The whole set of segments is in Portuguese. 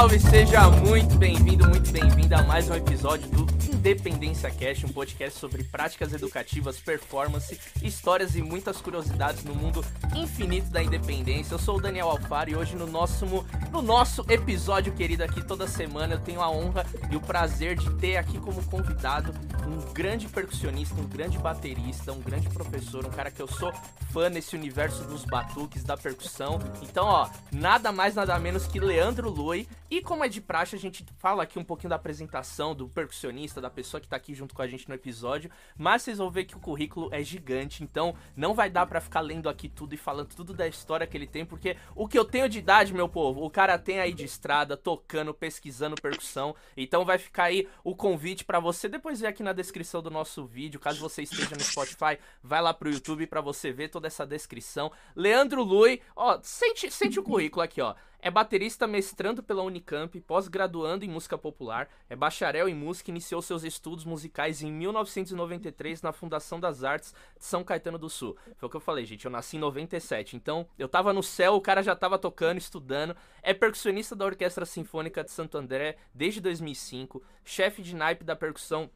salve! Seja muito bem-vindo, muito bem-vinda a mais um episódio do Independência Cash, um podcast sobre práticas educativas, performance, histórias e muitas curiosidades no mundo infinito da independência. Eu sou o Daniel Alfaro e hoje no nosso, no nosso episódio querido aqui toda semana eu tenho a honra e o prazer de ter aqui como convidado um grande percussionista, um grande baterista, um grande professor, um cara que eu sou fã nesse universo dos batuques, da percussão. Então, ó, nada mais, nada menos que Leandro Lui. E como é de praxe, a gente fala aqui um pouquinho da apresentação do percussionista, da pessoa que tá aqui junto com a gente no episódio. Mas vocês vão ver que o currículo é gigante, então não vai dar para ficar lendo aqui tudo e falando tudo da história que ele tem, porque o que eu tenho de idade, meu povo, o cara tem aí de estrada, tocando, pesquisando percussão. Então vai ficar aí o convite para você depois ver aqui na descrição do nosso vídeo, caso você esteja no Spotify, vai lá pro YouTube para você ver toda essa descrição. Leandro Lui, ó, sente, sente o currículo aqui, ó. É baterista mestrando pela Unicamp, pós-graduando em música popular, é bacharel em música e iniciou seus estudos musicais em 1993 na Fundação das Artes de São Caetano do Sul. Foi o que eu falei, gente, eu nasci em 97, então eu tava no céu, o cara já tava tocando, estudando. É percussionista da Orquestra Sinfônica de Santo André desde 2005, chefe de naipe da percussão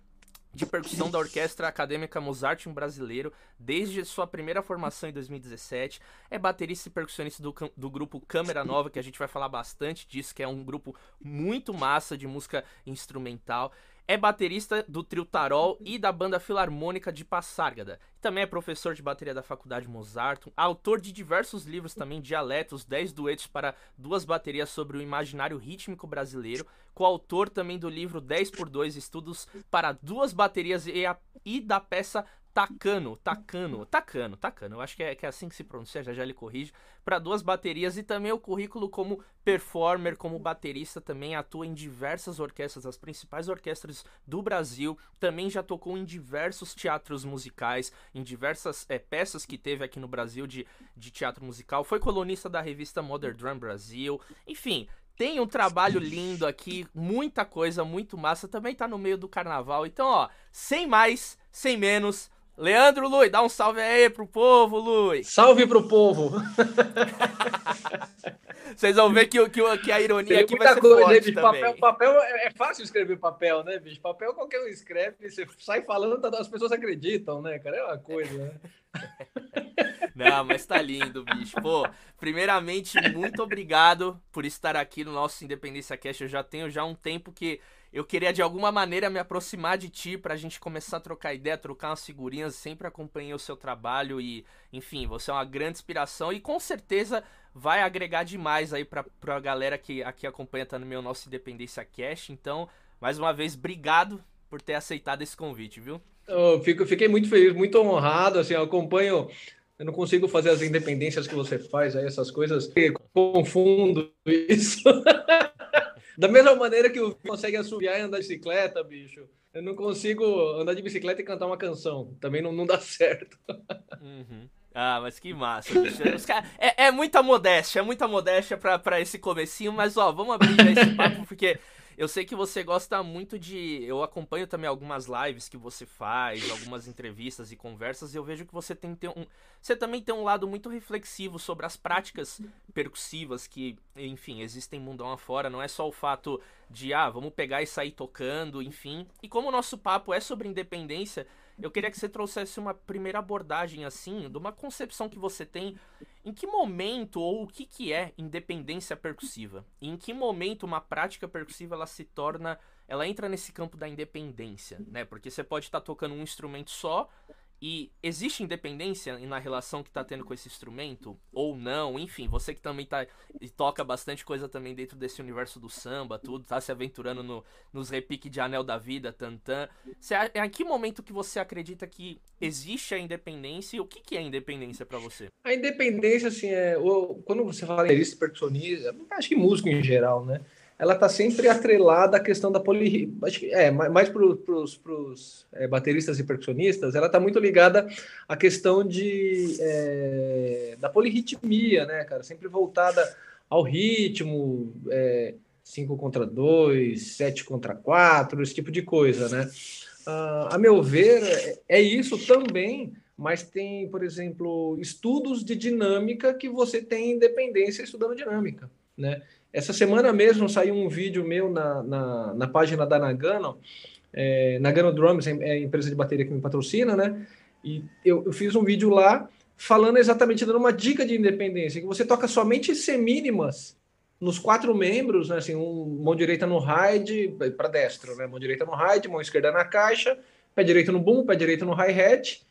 de percussão da Orquestra Acadêmica Mozarteum Brasileiro desde sua primeira formação em 2017. É baterista e percussionista do, do grupo Câmera Nova, que a gente vai falar bastante disso, que é um grupo muito massa de música instrumental. É baterista do trio Tarol e da banda filarmônica de Passárgada. Também é professor de bateria da Faculdade Mozart, autor de diversos livros também, Dialetos, 10 duetos para duas baterias sobre o imaginário rítmico brasileiro, coautor também do livro 10 por 2 Estudos para duas baterias e, a, e da peça Tacano, Tacano, Tacano, Tacano, eu acho que é, que é assim que se pronuncia, já já ele corrige, para duas baterias e também o currículo como performer, como baterista, também atua em diversas orquestras, as principais orquestras do Brasil, também já tocou em diversos teatros musicais, em diversas é, peças que teve aqui no Brasil de, de teatro musical, foi colunista da revista Modern Drum Brasil, enfim, tem um trabalho lindo aqui, muita coisa, muito massa, também tá no meio do carnaval, então ó, sem mais, sem menos, Leandro Lui, dá um salve aí pro povo, Lui. Salve pro povo. Vocês vão ver que, que, que a ironia aqui vai ser coisa, forte bicho, papel, papel, é, é fácil escrever papel, né, bicho? Papel qualquer um escreve, você sai falando, tá, as pessoas acreditam, né, cara? É uma coisa, né? Não, mas tá lindo, bicho. Pô, primeiramente, muito obrigado por estar aqui no nosso Independência Cast. Eu já tenho já um tempo que eu queria de alguma maneira me aproximar de ti pra gente começar a trocar ideia, trocar umas figurinhas, sempre acompanhei o seu trabalho e, enfim, você é uma grande inspiração e com certeza vai agregar demais aí pra, pra galera que aqui acompanha tá no meu nosso Independência Cash. Então, mais uma vez, obrigado por ter aceitado esse convite, viu? Eu fico, fiquei muito feliz, muito honrado, assim, eu acompanho eu não consigo fazer as independências que você faz, aí essas coisas. Confundo isso. Da mesma maneira que eu consegue assobiar e andar de bicicleta, bicho. Eu não consigo andar de bicicleta e cantar uma canção. Também não, não dá certo. Uhum. Ah, mas que massa. Cara, é, é, muita modéstia, é muita modéstia pra esse comecinho, mas ó, vamos abrir esse papo, porque eu sei que você gosta muito de. Eu acompanho também algumas lives que você faz, algumas entrevistas e conversas, e eu vejo que você tem, um. Você também tem um lado muito reflexivo sobre as práticas percussivas que, enfim, existem mundão afora. Não é só o fato de, ah, vamos pegar e sair tocando, enfim. E como o nosso papo é sobre independência eu queria que você trouxesse uma primeira abordagem assim, de uma concepção que você tem em que momento ou o que, que é independência percussiva? E em que momento uma prática percussiva ela se torna, ela entra nesse campo da independência, né? Porque você pode estar tá tocando um instrumento só e existe independência na relação que tá tendo com esse instrumento? Ou não? Enfim, você que também tá e toca bastante coisa também dentro desse universo do samba, tudo, tá se aventurando no, nos repiques de Anel da Vida, Tantan. Em que momento que você acredita que existe a independência e o que, que é independência para você? A independência, assim, é. Quando você fala em percussionista, acho que músico em geral, né? Ela está sempre atrelada à questão da poli... É, mais para os é, bateristas e percussionistas, ela está muito ligada à questão de, é, da polirritmia, né, cara? Sempre voltada ao ritmo, 5 é, contra 2, 7 contra 4, esse tipo de coisa, né? Uh, a meu ver, é isso também, mas tem, por exemplo, estudos de dinâmica que você tem independência estudando dinâmica. né? Essa semana mesmo saiu um vídeo meu na, na, na página da Nagano, é, Nagano Drums, é a empresa de bateria que me patrocina, né? E eu, eu fiz um vídeo lá falando exatamente, dando uma dica de independência, que você toca somente semínimas nos quatro membros, né, assim, um, mão direita no ride, para destro, né, mão direita no ride, mão esquerda na caixa, pé direito no boom, pé direito no hi-hat,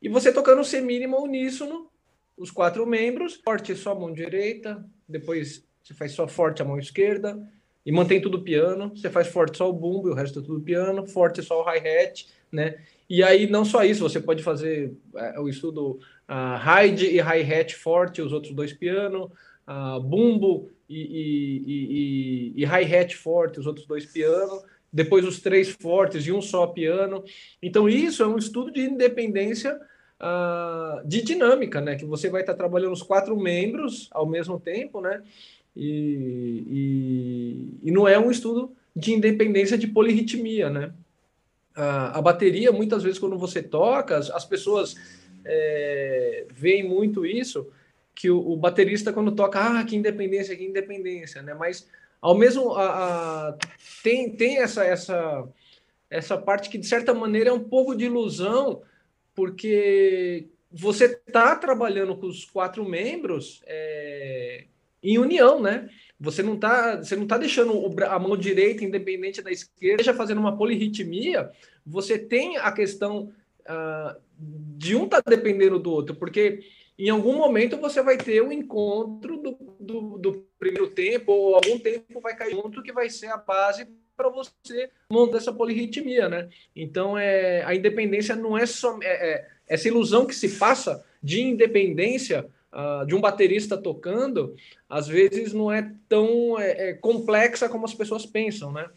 e você tocando semínima uníssono, os quatro membros, forte só mão direita, depois você faz só forte a mão esquerda, e mantém tudo piano, você faz forte só o bumbo e o resto é tudo piano, forte só o hi-hat, né? E aí não só isso, você pode fazer é, o estudo uh, ride e hi-hat forte, os outros dois piano, uh, bumbo e, e, e, e hi-hat forte, os outros dois piano, depois os três fortes e um só piano. Então isso é um estudo de independência uh, de dinâmica, né? Que você vai estar trabalhando os quatro membros ao mesmo tempo, né? E, e, e não é um estudo de independência de polirritmia, né? A, a bateria, muitas vezes, quando você toca, as, as pessoas é, veem muito isso, que o, o, baterista, quando toca, ah, que independência, que independência, né? Mas, ao mesmo, a, a, tem, tem essa, essa, essa parte que, de certa maneira, é um pouco de ilusão, porque você está trabalhando com os quatro membros é, em união, né? Você não está você não tá deixando a mão direita independente da esquerda, já fazendo uma polirritmia. Você tem a questão uh, de um tá dependendo do outro, porque em algum momento você vai ter um encontro do, do, do, primeiro tempo, ou algum tempo vai cair junto, que vai ser a base para você montar essa polirritmia, né? Então, é, a independência não é só... É, é, essa ilusão que se passa de independência uh, de um baterista tocando, às vezes não é tão é, é, complexa como as pessoas pensam, né?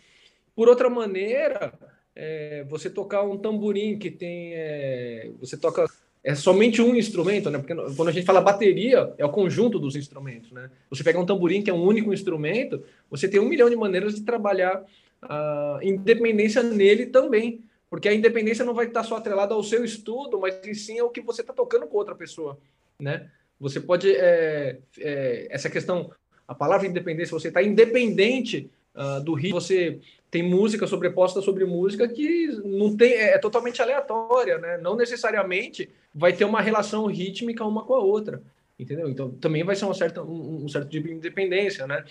Por outra maneira, é, você tocar um tamborim que tem... É, você toca é somente um instrumento, né? Porque quando a gente fala bateria, é o conjunto dos instrumentos, né? Você pega um tamborim que é um único instrumento, você tem um milhão de maneiras de trabalhar a independência nele também, porque a independência não vai estar só atrelada ao seu estudo, mas sim ao que você está tocando com outra pessoa, né? Você pode é, é, essa questão, a palavra independência, você está independente uh, do ritmo, você tem música sobreposta sobre música que não tem é, é, totalmente aleatória, né? Não necessariamente vai ter uma relação rítmica uma com a outra, entendeu? Então também vai ser uma certa, um, um certo tipo de independência, né?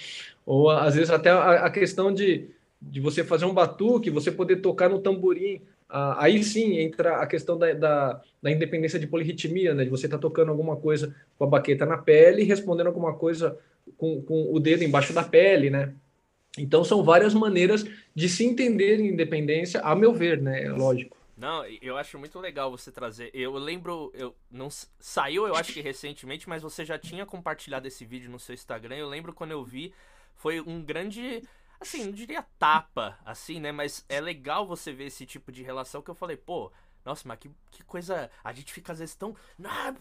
Ou às vezes até a, a, questão de, de você fazer um batuque, você poder tocar no tamborim, ah, aí sim entra a questão da, da, da independência de polirritmia, né? De você estar tá tocando alguma coisa com a baqueta na pele e respondendo alguma coisa com, com o dedo embaixo da pele, né? Então são várias maneiras de se entender independência, a meu ver, né? É lógico. Não, eu acho muito legal você trazer. Eu lembro, eu não saiu, eu acho que recentemente, mas você já tinha compartilhado esse vídeo no seu Instagram. Eu lembro quando eu vi, foi um grande, assim, não diria tapa, assim, né? Mas é legal você ver esse tipo de relação que eu falei, pô, nossa, mas que, que coisa. A gente fica às vezes tão. Ah,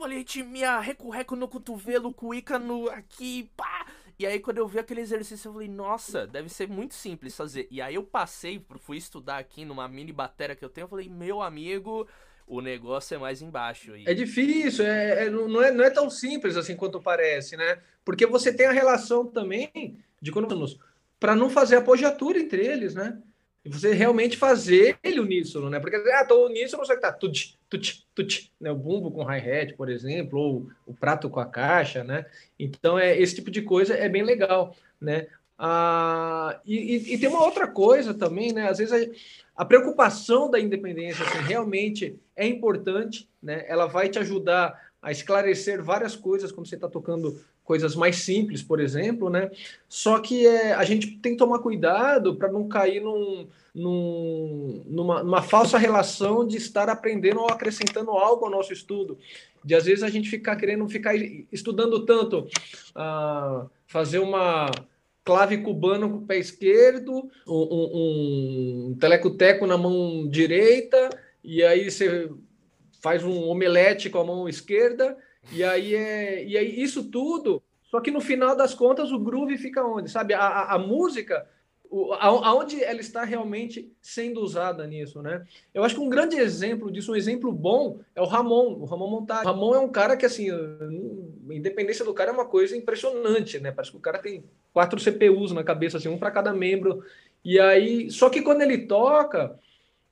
minha reco-reco no cotovelo, cuíca no. aqui, pá. E aí, quando eu vi aquele exercício, eu falei, nossa, deve ser muito simples fazer. E aí eu passei, fui estudar aqui numa mini bateria que eu tenho, eu falei, meu amigo, o negócio é mais embaixo. E... É difícil, é, é, não, é, não é tão simples assim quanto parece, né? Porque você tem a relação também de quando para não fazer apogiatura entre eles, né? E você realmente fazer ele uníssono, né? Porque, ah, tô uníssono, só que tá tut, tut, tut, né? O bumbo com hi-hat, por exemplo, ou o prato com a caixa, né? Então, é, esse tipo de coisa é bem legal, né? Ah, e, e, e tem uma outra coisa também, né? Às vezes a, a preocupação da independência assim, realmente é importante, né? Ela vai te ajudar a esclarecer várias coisas quando você está tocando coisas mais simples, por exemplo, né? Só que é, a gente tem que tomar cuidado para não cair num, num, numa, numa, falsa relação de estar aprendendo ou acrescentando algo ao nosso estudo. De às vezes a gente ficar querendo ficar estudando tanto, uh, fazer uma clave cubano com o pé esquerdo, um, um, um teleco-teco na mão direita, e aí você faz um omelete com a mão esquerda, e aí é, e aí isso tudo, só que no final das contas o groove fica onde, sabe? A, a, a música, o, a, aonde ela está realmente sendo usada nisso, né? Eu acho que um grande exemplo disso, um exemplo bom, é o Ramon, o Ramon Montag. Ramon é um cara que assim, independência do cara é uma coisa impressionante, né? Parece que o cara tem quatro CPUs na cabeça, assim, um para cada membro. E aí, só que quando ele toca,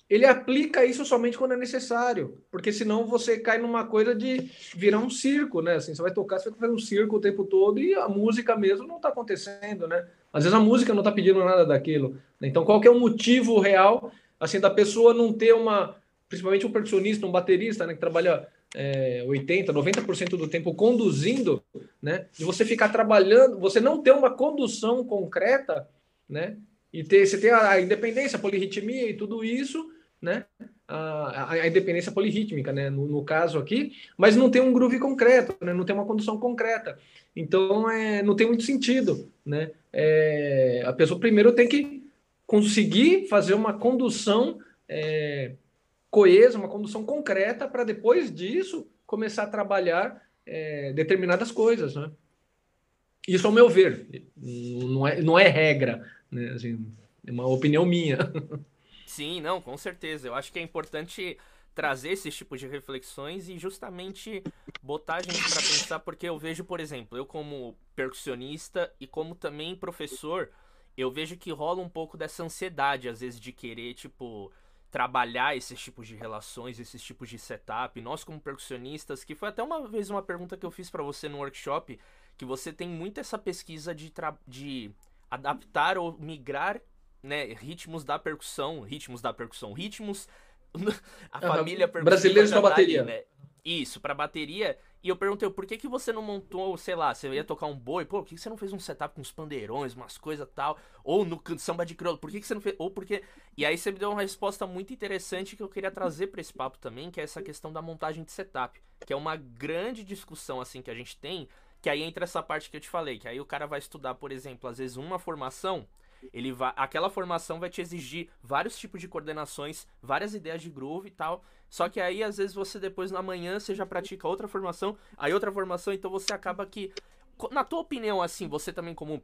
ele aplica isso somente quando é necessário, porque senão você cai numa coisa de virar um circo, né? Assim, você vai tocar, você vai fazer um circo o tempo todo e a música mesmo não está acontecendo, né? Às vezes a música não está pedindo nada daquilo. Né? Então, qual que é o motivo real, assim, da pessoa não ter uma, principalmente um percussionista, um baterista, né, que trabalha é, 80, 90% do tempo conduzindo, né? De você ficar trabalhando, você não ter uma condução concreta, né? E ter, você ter a independência, a polirritmia e tudo isso, né? A, a, independência polirrítmica, né? No, no, caso aqui, mas não tem um groove concreto, né? Não tem uma condução concreta. Então, é, não tem muito sentido, né? É, a pessoa primeiro tem que conseguir fazer uma condução é, coesa, uma condução concreta, para depois disso começar a trabalhar é, determinadas coisas, né? Isso ao meu ver, não é, não é regra, né? Assim, é uma opinião minha. Sim, não, com certeza. Eu acho que é importante trazer esses tipos de reflexões e justamente botar a gente para pensar, porque eu vejo, por exemplo, eu como percussionista e como também professor, eu vejo que rola um pouco dessa ansiedade, às vezes, de querer, tipo, trabalhar esses tipos de relações, esses tipos de setup. Nós, como percussionistas, que foi até uma vez uma pergunta que eu fiz para você no workshop, que você tem muito essa pesquisa de, de adaptar ou migrar né, ritmos da percussão, ritmos da percussão, ritmos a família brasileiros para bateria, né? Isso, para bateria. E eu perguntei, por que que você não montou, sei lá, você ia tocar um boi, pô, por que, que você não fez um setup com uns pandeirões, umas coisas tal, ou no samba de crioulo, por que que você não fez, ou porque... E aí você me deu uma resposta muito interessante que eu queria trazer para esse papo também, que é essa questão da montagem de setup, que é uma grande discussão, assim, que a gente tem, que aí entra essa parte que eu te falei, que aí o cara vai estudar, por exemplo, às vezes uma formação, ele vai, aquela formação vai te exigir vários tipos de coordenações, várias ideias de groove e tal. Só que aí às vezes você depois na manhã você já pratica outra formação, aí outra formação, então você acaba que na tua opinião assim, você também como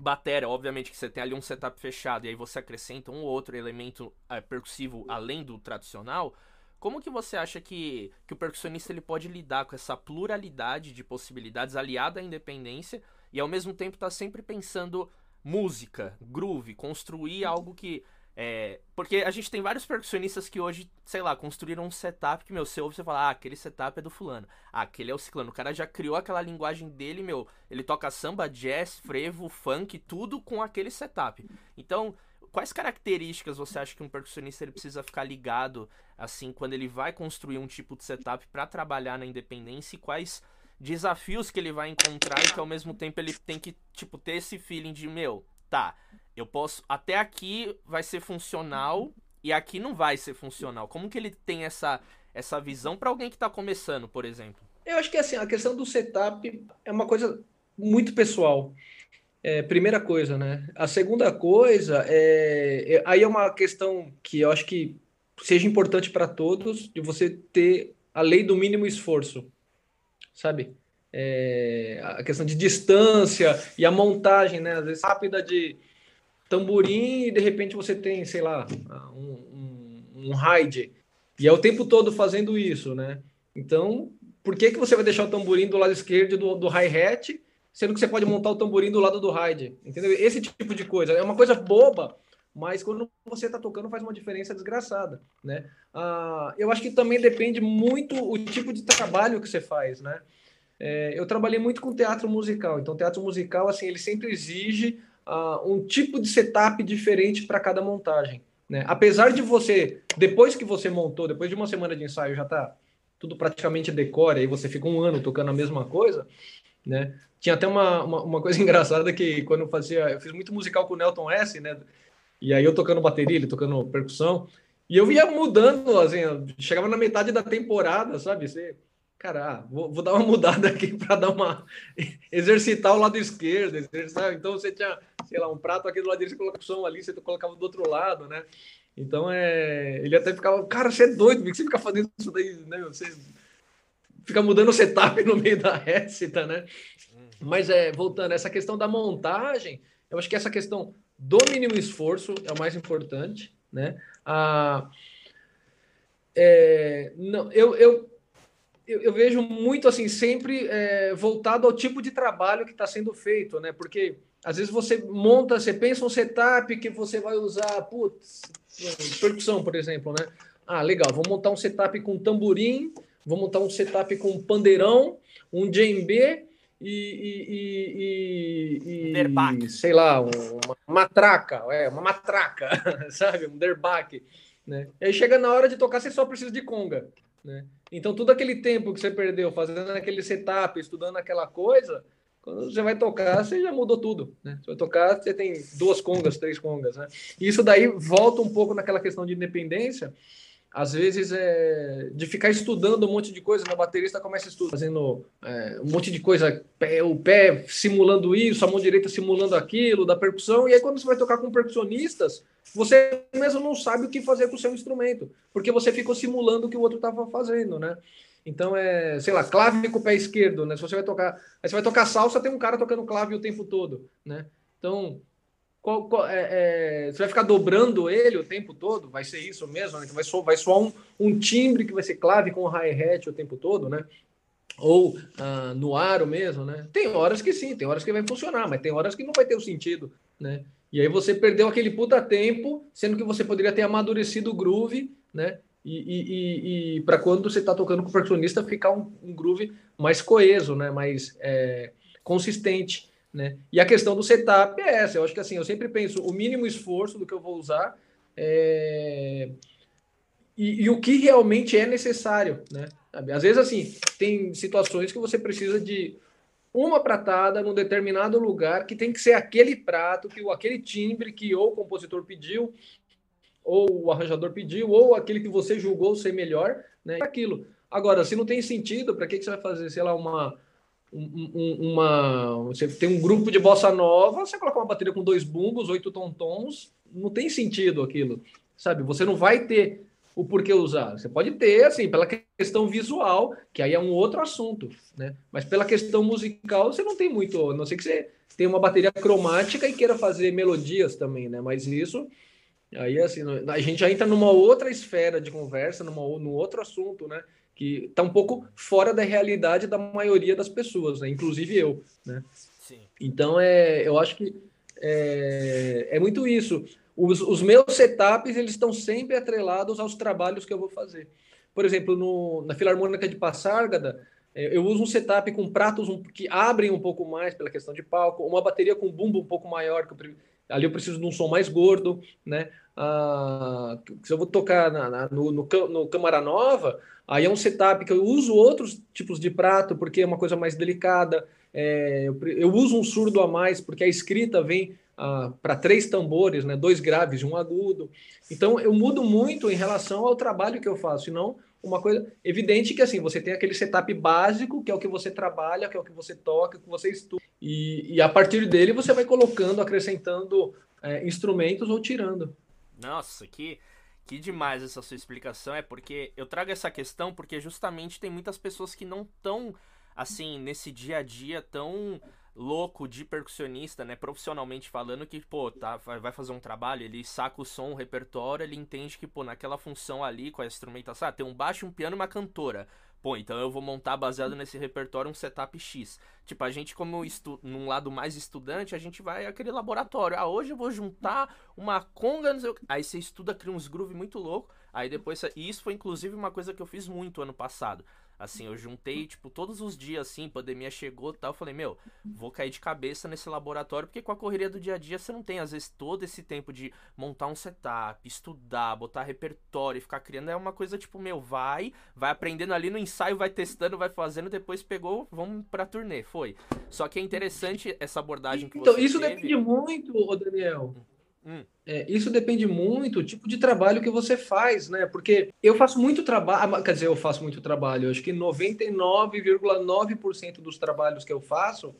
bateria, obviamente que você tem ali um setup fechado e aí você acrescenta um ou outro elemento é, percussivo além do tradicional, como que você acha que, que o percussionista ele pode lidar com essa pluralidade de possibilidades aliada à independência e ao mesmo tempo tá sempre pensando música, groove, construir algo que. É, porque a gente tem vários percussionistas que hoje, sei lá, construíram um setup que, meu, você ouve e você fala, ah, aquele setup é do fulano. Ah, aquele é o ciclano. O cara já criou aquela linguagem dele, meu. Ele toca samba, jazz, frevo, funk, tudo com aquele setup. Então, quais características você acha que um percussionista ele precisa ficar ligado, assim, quando ele vai construir um tipo de setup para trabalhar na independência e quais desafios que ele vai encontrar e que ao mesmo tempo ele tem que, tipo, ter esse feeling de, meu, tá, eu posso. Até aqui vai ser funcional e aqui não vai ser funcional. Como que ele tem essa, essa visão para alguém que está começando, por exemplo? Eu acho que assim, a questão do setup é uma coisa muito pessoal. É, primeira coisa, né? A segunda coisa é, é, aí é uma questão que eu acho que seja importante para todos de você ter a lei do mínimo esforço sabe? É, a questão de distância e a montagem, né? Às vezes rápida de tamborim e de repente você tem, sei lá, um, um, um ride. E é o tempo todo fazendo isso, né? Então, por que, que você vai deixar o tamborim do lado esquerdo do, do hi-hat, sendo que você pode montar o tamborim do lado do ride? Entendeu? Esse tipo de coisa. É uma coisa boba, mas quando você está tocando faz uma diferença desgraçada, né? Ah, eu acho que também depende muito o tipo de trabalho que você faz, né? É, eu trabalhei muito com teatro musical, então teatro musical assim ele sempre exige uh, um tipo de setup diferente para cada montagem, né? Apesar de você depois que você montou, depois de uma semana de ensaio já está tudo praticamente decora e você fica um ano tocando a mesma coisa, né? Tinha até uma, uma, uma coisa engraçada que quando eu fazia, eu fiz muito musical com o Nelton S, né? E aí eu tocando bateria, ele tocando percussão. E eu ia mudando, assim, chegava na metade da temporada, sabe? Você, cara, ah, vou, vou, dar uma mudada aqui para dar uma. exercitar o lado esquerdo, exercitar. Então você tinha, sei lá, um prato aqui do lado direito, você colocava o som ali, você colocava do outro lado, né? Então é. Ele até ficava, cara, você é doido, por que você fica fazendo isso daí, né? Você fica mudando o setup no meio da récita, né? Uhum. Mas é, voltando, essa questão da montagem, eu acho que essa questão do mínimo esforço é o mais importante, né? Ah, é, não, eu, eu eu, eu, vejo muito assim, sempre é, voltado ao tipo de trabalho que está sendo feito, né? Porque às vezes você monta, você pensa um setup que você vai usar, putz, percussão, por exemplo, né? Ah, legal, vou montar um setup com tamborim, vou montar um setup com pandeirão, um djembe e, e, e, e sei lá, uma matraca, é, uma matraca, sabe? Um derbaque, né? E aí chega na hora de tocar, você só precisa de conga, né? Então, todo aquele tempo que você perdeu fazendo aquele setup, estudando aquela coisa, quando você vai tocar, você já mudou tudo, né? Você vai tocar, você tem duas congas, três congas, né? E isso daí volta um pouco naquela questão de independência, às vezes é de ficar estudando um monte de coisa, o baterista começa a estudar, fazendo é, um monte de coisa, pé, o pé simulando isso, a mão direita simulando aquilo, da percussão, e aí quando você vai tocar com percussionistas, você mesmo não sabe o que fazer com o seu instrumento, porque você ficou simulando o que o outro estava fazendo, né? Então é, sei lá, clave com o pé esquerdo, né? Se você vai tocar, aí você vai tocar salsa, tem um cara tocando clave o tempo todo, né? Então qual, qual, é, é, você vai ficar dobrando ele o tempo todo? Vai ser isso mesmo? Né? Vai, soar, vai soar um, um, timbre que vai ser clave com hi-hat o tempo todo, né? Ou ah, no aro mesmo, né? Tem horas que sim, tem horas que vai funcionar, mas tem horas que não vai ter o sentido, né? E aí você perdeu aquele puta tempo, sendo que você poderia ter amadurecido o groove, né? E, e, e, e para quando você está tocando com o percussionista ficar um, um, groove mais coeso, né? Mais é, consistente. Né? E a questão do setup é essa. Eu acho que assim, eu sempre penso o mínimo esforço do que eu vou usar é... e, e, o que realmente é necessário. Né? Às vezes, assim, tem situações que você precisa de uma pratada num determinado lugar que tem que ser aquele prato, que aquele timbre que ou o compositor pediu, ou o arranjador pediu, ou aquele que você julgou ser melhor, né? Aquilo. Agora, se não tem sentido, para que, que você vai fazer, sei lá, uma um, uma. Você tem um grupo de bossa nova, você coloca uma bateria com dois bumbos, oito tom-tons, não tem sentido aquilo, sabe? Você não vai ter o porquê usar. Você pode ter, assim, pela questão visual, que aí é um outro assunto, né? Mas pela questão musical, você não tem muito, a não sei que você tenha uma bateria cromática e queira fazer melodias também, né? Mas isso, aí assim, a gente já entra numa outra esfera de conversa, numa, num outro assunto, né? Que está um pouco fora da realidade da maioria das pessoas, né? inclusive eu. Né? Sim. Então, é, eu acho que é, é muito isso. Os, os, meus setups eles estão sempre atrelados aos trabalhos que eu vou fazer. Por exemplo, no, na Filarmônica de Passárgada, é, eu uso um setup com pratos que abrem um pouco mais pela questão de palco, uma bateria com bumbo um pouco maior, que eu, ali eu preciso de um som mais gordo, né? Ah, se eu vou tocar na, na, no, no, no Câmara Nova, Aí é um setup que eu uso outros tipos de prato, porque é uma coisa mais delicada. É, eu, eu, uso um surdo a mais, porque a escrita vem ah, para três tambores, né, dois graves e um agudo. Então eu mudo muito em relação ao trabalho que eu faço, e não uma coisa evidente que assim você tem aquele setup básico que é o que você trabalha, que é o que você toca, que você estuda e, e a partir dele você vai colocando, acrescentando é, instrumentos ou tirando. Nossa, que que demais essa sua explicação. É porque eu trago essa questão porque justamente tem muitas pessoas que não estão, assim, nesse dia a dia tão louco de percussionista, né, profissionalmente falando, que, pô, tá, vai fazer um trabalho, ele saca o som, o repertório, ele entende que, pô, naquela função ali, com a instrumentação, ah, tem um baixo, um piano e uma cantora. Pô, então eu vou montar baseado nesse repertório um setup X. Tipo, a gente, como estu num lado mais estudante, a gente vai aquele laboratório. Ah, hoje eu vou juntar uma conga, não sei o... Aí você estuda, cria uns groove muito louco. Aí depois. E isso foi inclusive uma coisa que eu fiz muito ano passado. Assim, eu juntei, tipo, todos os dias, assim, pandemia chegou e tal. Eu falei, meu, vou cair de cabeça nesse laboratório, porque com a correria do dia a dia você não tem, às vezes, todo esse tempo de montar um setup, estudar, botar repertório, ficar criando. É uma coisa, tipo, meu, vai, vai aprendendo ali no ensaio, vai testando, vai fazendo, depois pegou, vamos pra turnê. Foi. Só que é interessante essa abordagem que então, você isso teve. depende muito, Daniel. Hum. É, isso depende muito do tipo de trabalho que você faz, né? Porque eu faço muito trabalho, ah, quer dizer, eu faço muito trabalho. Eu acho que 99,9% dos trabalhos que eu faço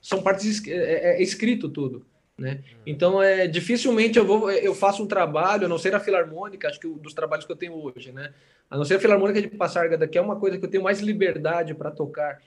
são partes é, é, é escrito tudo, né? Hum. Então é dificilmente eu vou, eu faço um trabalho, a não ser a filarmônica, acho que dos trabalhos que eu tenho hoje, né? A não ser a filarmônica de Passargada, que é uma coisa que eu tenho mais liberdade para tocar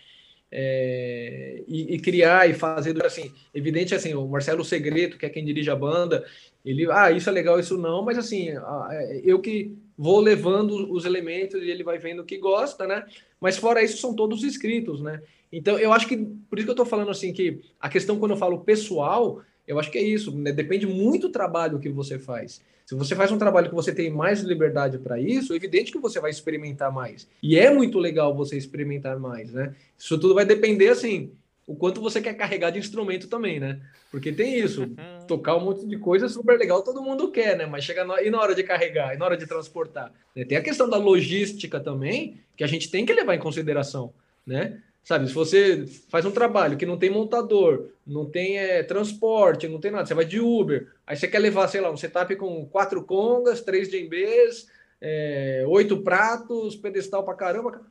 é, e, e, criar e fazer assim evidente assim o Marcelo Segreto que é quem dirige a banda ele ah isso é legal isso não mas assim é, eu que vou levando os elementos e ele vai vendo o que gosta, né? Mas fora isso, são todos escritos, né? Então, eu acho que, por isso que eu estou falando assim, que a questão quando eu falo pessoal, eu acho que é isso, né? depende muito do trabalho que você faz. Se você faz um trabalho que você tem mais liberdade para isso, é evidente que você vai experimentar mais. E é muito legal você experimentar mais, né? Isso tudo vai depender, assim, o quanto você quer carregar de instrumento também, né? Porque tem isso, uhum. tocar um monte de coisa é super legal, todo mundo quer, né? Mas chega na, e na hora de carregar, e na hora de transportar. Né? Tem a questão da logística também, que a gente tem que levar em consideração, né? Sabe, se você faz um trabalho que não tem montador, não tem é, transporte, não tem nada, você vai de Uber, aí você quer levar, sei lá, um setup com quatro congas, três djembês, é, oito pratos, pedestal pra caramba,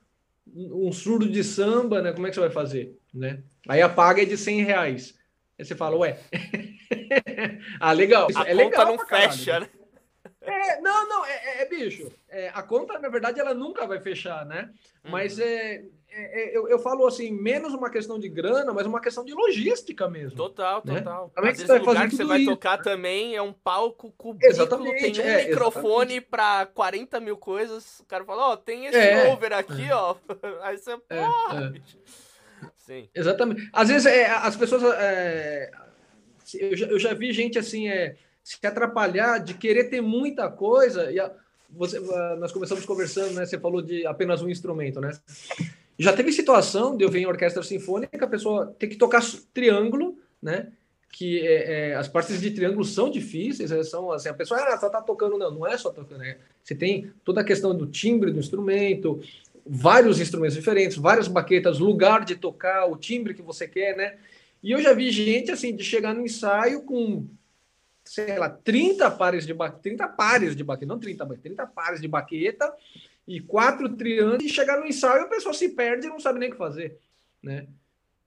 um surdo de samba, né? Como é que você vai fazer, né? Aí a paga é de 100 reais. Aí você fala, ué. ah, legal. A é conta legal não fecha, né? É, não, não, é, é, é bicho. É, a conta, na verdade, ela nunca vai fechar, né? Uhum. Mas é, é, é, eu, eu falo assim, menos uma questão de grana, mas uma questão de logística mesmo. Total, né? total. Como é que Às você vai lugar que você vai isso? tocar também é um palco cubículo, exatamente, tem um é, microfone para 40 mil coisas. O cara fala, ó, oh, tem esse é, over aqui, ó. Aí você, é, porra, Sim. Exatamente. Às vezes é, as pessoas. É, eu, já, eu já vi gente assim é, se atrapalhar de querer ter muita coisa. E a, você, nós começamos conversando, né? Você falou de apenas um instrumento, né? Já teve situação de eu ver em orquestra sinfônica a pessoa ter que tocar triângulo, né? Que é, é, as partes de triângulo são difíceis, né? são assim, a pessoa ah, só tá tocando, não, não é só tocando, né? Você tem toda a questão do timbre do instrumento, vários instrumentos diferentes, várias baquetas, lugar de tocar, o timbre que você quer, né? E eu já vi gente assim de chegar no ensaio com sei lá, 30 pares de baqueta, 30 pares de baqueta, não 30, mas 30 pares de baqueta e quatro triângulos e chegar no ensaio a pessoa se perde e não sabe nem o que fazer, né?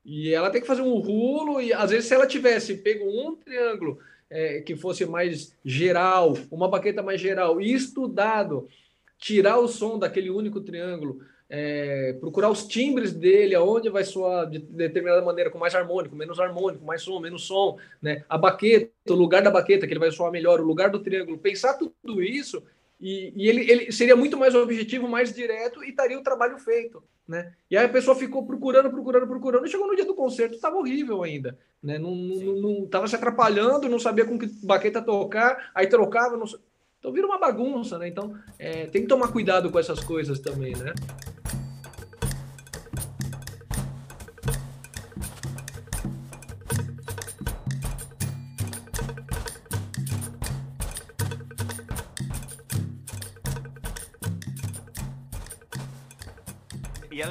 E ela tem que fazer um rulo e às vezes se ela tivesse pego um triângulo é, que fosse mais geral, uma baqueta mais geral e estudado, tirar o som daquele único triângulo, é, procurar os timbres dele, aonde vai soar de determinada maneira, com mais harmônico, menos harmônico, mais som, menos som, né? A baqueta, o lugar da baqueta, que ele vai soar melhor, o lugar do triângulo, pensar tudo isso e, e ele, ele, seria muito mais objetivo, mais direto e estaria o trabalho feito, né? E aí a pessoa ficou procurando, procurando, procurando, e chegou no dia do concerto, estava horrível ainda, né? Não, não, não tava se atrapalhando, não sabia com que baqueta tocar, aí trocava, não... então vira uma bagunça, né? Então é, tem que tomar cuidado com essas coisas também, né?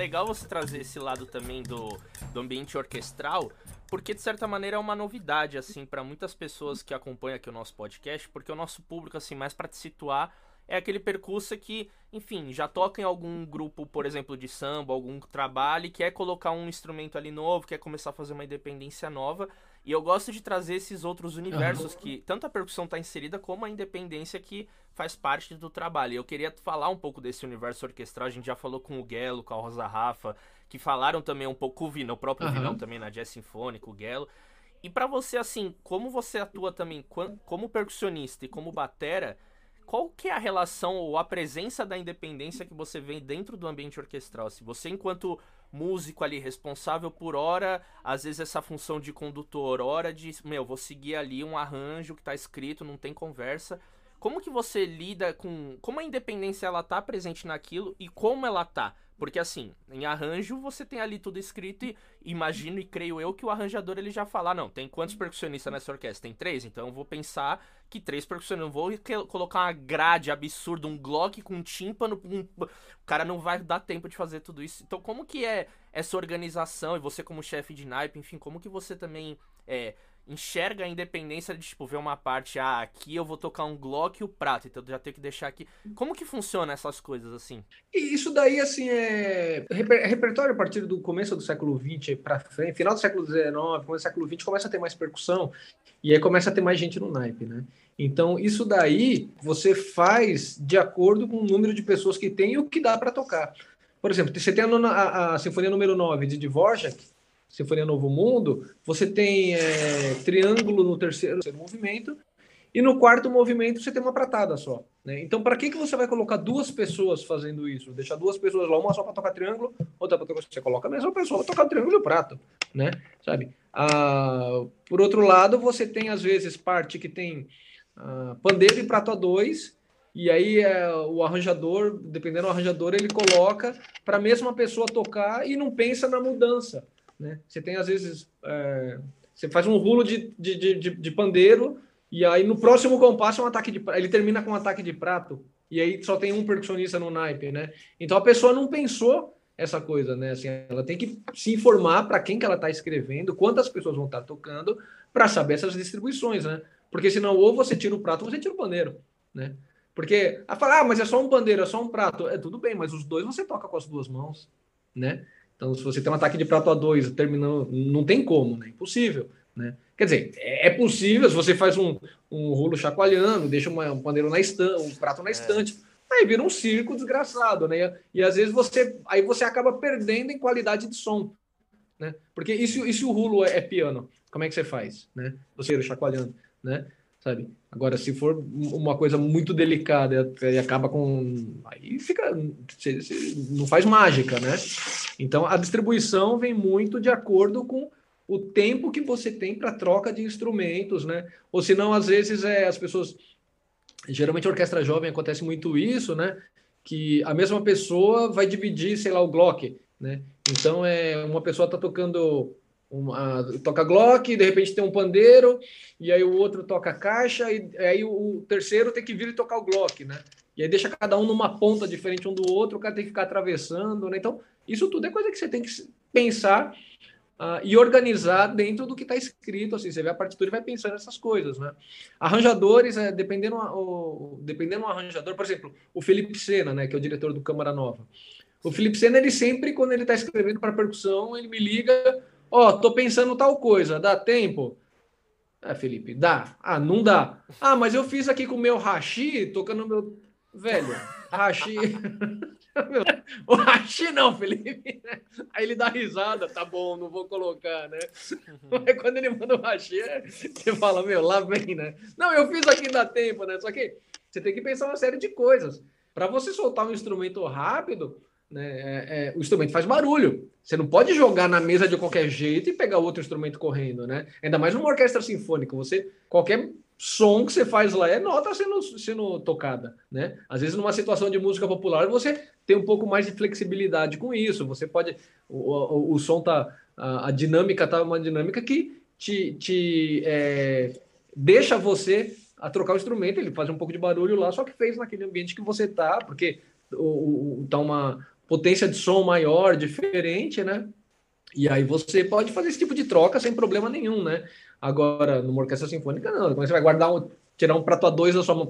Legal você trazer esse lado também do, do ambiente orquestral, porque de certa maneira é uma novidade assim para muitas pessoas que acompanham aqui o nosso podcast, porque o nosso público assim mais para te situar é aquele percurso que, enfim, já toca em algum grupo, por exemplo, de samba, algum trabalho, e quer colocar um instrumento ali novo, quer começar a fazer uma independência nova. E eu gosto de trazer esses outros universos uhum. que tanto a percussão está inserida como a independência que faz parte do trabalho. E eu queria falar um pouco desse universo orquestral. A gente já falou com o Gelo, com a Rosa Rafa, que falaram também um pouco com o Vina, o próprio uhum. Vinão também na Jazz Sinfônica, o Gelo. E para você, assim, como você atua também como percussionista e como batera, qual que é a relação ou a presença da independência que você vê dentro do ambiente orquestral? Se você, enquanto músico ali responsável por hora, às vezes essa função de condutor, hora de, meu, vou seguir ali um arranjo que tá escrito, não tem conversa. Como que você lida com como a independência ela tá presente naquilo e como ela tá? Porque assim, em arranjo você tem ali tudo escrito e imagino e creio eu que o arranjador ele já fala, ah, não, tem quantos percussionistas nessa orquestra? Tem três, então eu vou pensar que três percussionistas, não vou colocar uma grade absurda, um Glock com um tímpano, um... o cara não vai dar tempo de fazer tudo isso. Então como que é essa organização e você como chefe de naipe, enfim, como que você também é, enxerga a independência de, tipo, ver uma parte, ah, aqui eu vou tocar um Glock e o prato, então já tenho que deixar aqui. Como que funciona essas coisas, assim? E isso daí, assim, é... Reper repertório a partir do começo do século XX para frente, final do século XIX, começo do século XX, começa a ter mais percussão e aí começa a ter mais gente no naipe, né? Então, isso daí você faz de acordo com o número de pessoas que tem e o que dá para tocar. Por exemplo, você tem a, a, a Sinfonia número 9 de Dvorak, Sinfonia Novo Mundo, você tem é, triângulo no terceiro, terceiro movimento e no quarto movimento você tem uma pratada só. Né? Então, para que, que você vai colocar duas pessoas fazendo isso? Deixar duas pessoas lá, uma só para tocar triângulo, outra para tocar. Você coloca a mesma pessoa para tocar triângulo e prato, né? Sabe? Ah, por outro lado, você tem às vezes parte que tem ah, pandeiro e prato a dois, e aí é, o arranjador, dependendo do arranjador, ele coloca para a mesma pessoa tocar e não pensa na mudança. Né? Você tem às vezes. É, você faz um rulo de, de, de, de pandeiro e aí no próximo compasso é um ataque de ele termina com um ataque de prato e aí só tem um percussionista no naipe, né? Então a pessoa não pensou essa coisa, né? Assim, ela tem que se informar para quem que ela está escrevendo, quantas pessoas vão estar tá tocando, para saber essas distribuições, né? Porque senão ou você tira o prato ou você tira o pandeiro, né? Porque a falar, ah, mas é só um pandeiro, é só um prato, é tudo bem, mas os dois você toca com as duas mãos, né? Então se você tem um ataque de prato a dois terminando, não tem como, né? Impossível, né? Quer dizer, é, é possível se você faz um, um rolo chacoalhando, deixa uma, um pandeiro na estante, um prato na é. estante, é. aí vira um circo desgraçado, né? E às vezes você aí você acaba perdendo em qualidade de som, né? Porque e se, e se o rulo é, é piano, como é que você faz, né? Você chacoalhando, né? Sabe? Agora, se for uma coisa muito delicada e acaba com. Aí fica. Não faz mágica, né? Então a distribuição vem muito de acordo com o tempo que você tem para troca de instrumentos, né? Ou senão, às vezes, é, as pessoas. Geralmente, orquestra jovem acontece muito isso, né? Que a mesma pessoa vai dividir, sei lá, o Glock, né? Então, é, uma pessoa está tocando. Uma, toca Glock, de repente tem um pandeiro, e aí o outro toca caixa, e aí o, terceiro tem que vir e tocar o Glock, né? E aí deixa cada um numa ponta diferente um do outro, o cara tem que ficar atravessando, né? Então, isso tudo é coisa que você tem que pensar Uh, e organizar dentro do que está escrito. Assim, você vê a partitura e vai pensando nessas coisas. Né? Arranjadores, é, dependendo, o, dependendo do arranjador, por exemplo, o Felipe Sena, né, que é o diretor do Câmara Nova. O Felipe Sena, ele sempre, quando ele está escrevendo para percussão, ele me liga: Ó, oh, tô pensando tal coisa, dá tempo? É, Felipe, dá. Ah, não dá. Ah, mas eu fiz aqui com o meu hashi, tocando meu. Velho, hashi. o Rachi não, Felipe. Aí ele dá risada, tá bom, não vou colocar, né? Uhum. Mas quando ele manda o Rachi, você fala, meu, lá vem, né? Não, eu fiz aqui dá tempo, né? Só que você tem que pensar uma série de coisas. Para você soltar um instrumento rápido, é, é, o instrumento faz barulho. Você não pode jogar na mesa de qualquer jeito e pegar outro instrumento correndo, né? Ainda mais numa orquestra sinfônica. Você, qualquer som que você faz lá é nota sendo, sendo tocada, né? Às vezes numa situação de música popular você tem um pouco mais de flexibilidade com isso. Você pode o, o, o som tá a, a, dinâmica tá uma dinâmica que te, te é, deixa você a trocar o instrumento. Ele faz um pouco de barulho lá, só que fez naquele ambiente que você tá, porque o, o tá uma potência de som maior, diferente, né? E aí você pode fazer esse tipo de troca sem problema nenhum, né? Agora, numa orquestra sinfônica, não. Quando você vai guardar um, tirar um prato a dois da sua mão,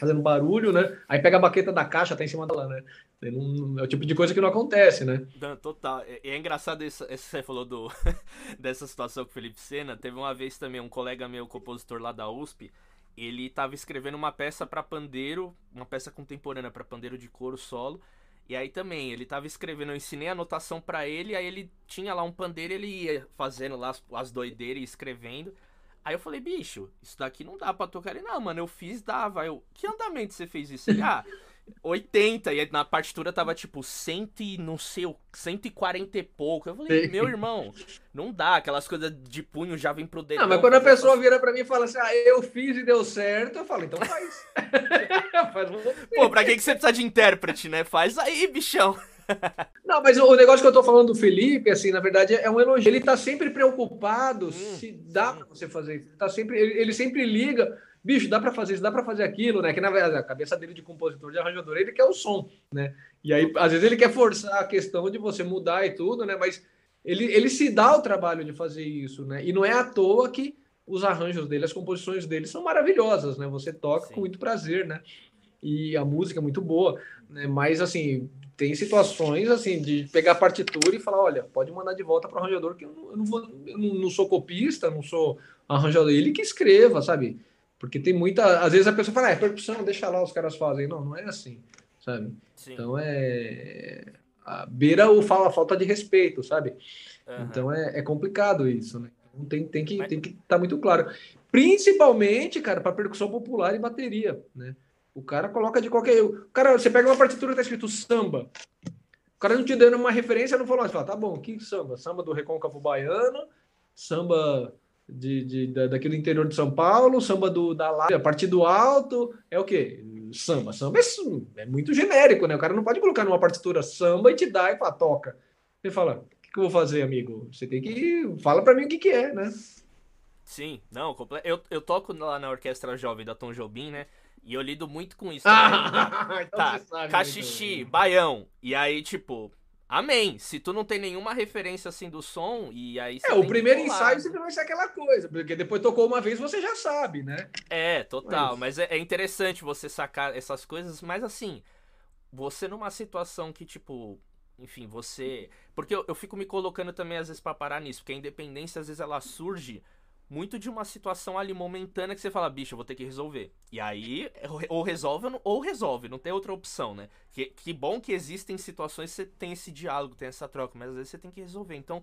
fazendo barulho, né? Aí pega a baqueta da caixa, tá em cima dela, né? É o tipo de coisa que não acontece, né? Total. É, é engraçado isso, isso você falou do, dessa situação com o Felipe Sena. Teve uma vez também um colega meu, compositor lá da USP, ele tava escrevendo uma peça para pandeiro, uma peça contemporânea para pandeiro de couro solo. E aí também, ele tava escrevendo, eu ensinei a anotação para ele, aí ele tinha lá um pandeiro, ele ia fazendo lá as, as doideiras e escrevendo. Aí eu falei, bicho, isso daqui não dá pra tocar. Ele, não, mano, eu fiz, dava. Eu, que andamento você fez isso? Ele, ah, 80. E na partitura tava tipo 100 e não sei, 140 e pouco. Eu falei, meu irmão, não dá. Aquelas coisas de punho já vem pro dedo. Não, mas quando a pessoa vira pra mim e fala assim, ah, eu fiz e deu certo, eu falo, então faz. faz Pô, pra que, que você precisa de intérprete, né? Faz aí, bichão. Não, mas o negócio que eu tô falando do Felipe, assim, na verdade, é um elogio. Ele tá sempre preocupado hum, se dá para você fazer isso. Ele, tá sempre, ele, ele sempre liga, bicho, dá para fazer isso, dá para fazer aquilo, né? Que na verdade, a cabeça dele de compositor, de arranjador, ele quer o som, né? E aí, às vezes, ele quer forçar a questão de você mudar e tudo, né? Mas ele, ele se dá o trabalho de fazer isso, né? E não é à toa que os arranjos dele, as composições dele são maravilhosas, né? Você toca Sim. com muito prazer, né? E a música é muito boa, né? Mas, assim, tem situações assim de pegar a partitura e falar, olha, pode mandar de volta para o arranjador que eu não, eu não, vou, eu não sou copista, não sou arranjador, ele que escreva, sabe? Porque tem muita, às vezes a pessoa fala, ah, é percussão, deixa lá, os caras fazem. Não, não é assim, sabe? Sim. Então é a beira o fala falta de respeito, sabe? Uhum. Então é, é complicado isso, né? Então tem, tem que tem que estar tá muito claro. Principalmente, cara, para percussão popular e bateria, né? O cara coloca de qualquer. O cara, você pega uma partitura e tá escrito samba. O cara não te dando uma referência, não falou, você fala, tá bom, que samba? Samba do Recôncavo Baiano, samba de, de, da, daqui do interior de São Paulo, samba do, da Lá, Partido Alto, é o quê? Samba. Samba é, é, muito genérico, né? O cara não pode colocar numa partitura samba e te dar e falar, toca. Você fala, o que, que eu vou fazer, amigo? Você tem que. Fala para mim o que, que é, né? Sim, não, eu, eu toco lá na Orquestra Jovem da Tom Jobim, né? E eu lido muito com isso. Ah, então tá, cachixi, baião. E aí, tipo, amém. Se tu não tem nenhuma referência assim do som, e aí. É, o primeiro ensaio sempre vai ser aquela coisa, porque depois tocou uma vez você já sabe, né? É, total. Mas, mas é, é interessante você sacar essas coisas, mas assim, você numa situação que, tipo, enfim, você. Porque eu, eu fico me colocando também às vezes pra parar nisso, porque a independência às vezes ela surge muito de uma situação ali momentânea que você fala, bicho, eu vou ter que resolver. E aí, ou resolve ou resolve, não tem outra opção, né? Que, que bom que existem situações que você tem esse diálogo, tem essa troca, mas às vezes você tem que resolver. Então,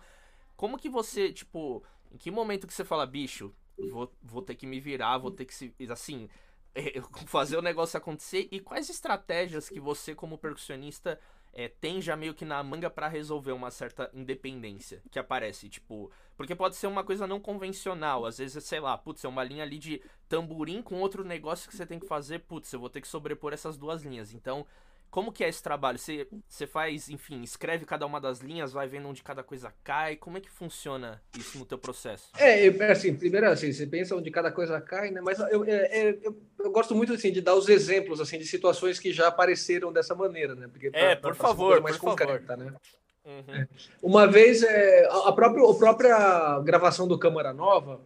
como que você, tipo, em que momento que você fala, bicho, vou, vou ter que me virar, vou ter que se. Assim, fazer o negócio acontecer? E quais estratégias que você, como percussionista, é, tem já meio que na manga para resolver uma certa independência que aparece, tipo, porque pode ser uma coisa não convencional, às vezes, sei lá, putz, é uma linha ali de tamborim com outro negócio que você tem que fazer, putz, eu vou ter que sobrepor essas duas linhas. Então, como que é esse trabalho? Você, você faz, enfim, escreve cada uma das linhas, vai vendo onde cada coisa cai. Como é que funciona isso no teu processo? É, assim, primeiro assim, você pensa onde cada coisa cai, né? Mas eu, é, é, eu, eu, gosto muito assim de dar os exemplos assim de situações que já apareceram dessa maneira, né? Porque pra, é, por favor, mais por concreta, favor. né? Uhum. É. Uma vez, é, a, própria, a própria gravação do Câmara Nova,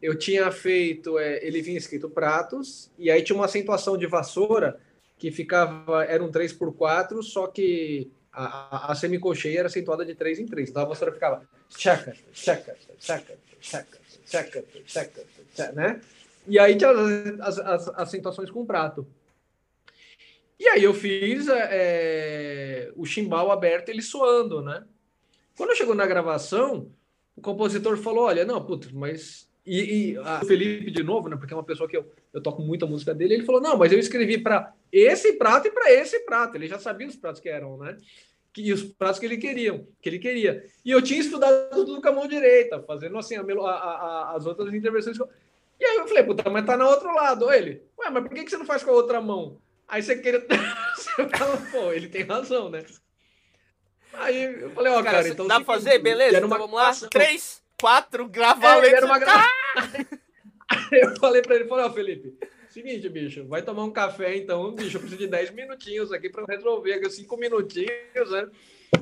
eu tinha feito, é, ele vinha escrito pratos, e aí tinha uma acentuação de vassoura que ficava, era um 3x4, só que a, a, semicolcheia era acentuada de 3 em 3. Então a vassoura ficava chaca, chaca, chaca, chaca, chaca, chaca, né? E aí tinha as, as, as acentuações com prato. E aí eu fiz é, o chimbal aberto, ele soando, né? Quando chegou na gravação, o compositor falou: olha, não, putz, mas. E, e o Felipe, de novo, né? Porque é uma pessoa que eu, eu toco muita música dele, ele falou: não, mas eu escrevi para esse prato e para esse prato. Ele já sabia os pratos que eram, né? E os pratos que ele queria, que ele queria. E eu tinha estudado tudo com a mão direita, fazendo assim a, a, a, as outras intervenções. E aí eu falei, puta, mas tá no outro lado. ele, ué, mas por que, que você não faz com a outra mão? Aí você queria. você fala, pô, ele tem razão, né? Aí eu falei, ó, cara, cara, então. Dá pra fazer? Beleza? Então vamos lá. Três, quatro, gravar é, uma gra... Eu falei pra ele, falei, ó, oh, Felipe, seguinte, bicho, vai tomar um café então, bicho, eu preciso de 10 minutinhos aqui pra resolver, cinco minutinhos, né?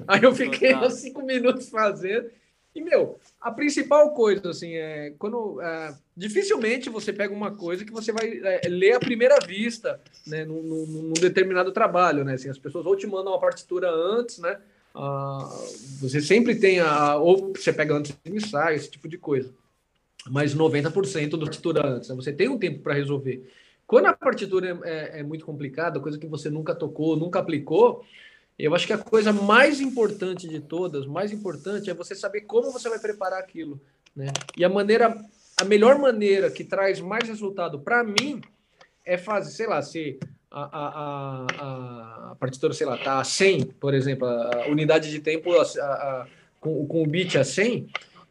Aí eu fiquei uns cinco minutos fazendo. E, meu, a principal coisa, assim, é quando. É, dificilmente você pega uma coisa que você vai é, ler à primeira vista, né, num, num, num, determinado trabalho, né? Assim, as pessoas ou te mandam uma partitura antes, né? Ah, você sempre tem a. Ou você pega antes do ensaio, esse tipo de coisa. Mas 90% do partitura antes, né? Você tem um tempo para resolver. Quando a partitura é, é, muito complicada, coisa que você nunca tocou, nunca aplicou, eu acho que a coisa mais importante de todas, mais importante, é você saber como você vai preparar aquilo, né? E a maneira, a melhor maneira que traz mais resultado para mim é fazer, sei lá, se a, a, a, partitura, sei lá, tá a 100, por exemplo, a, unidade de tempo a, com, com o beat a 100,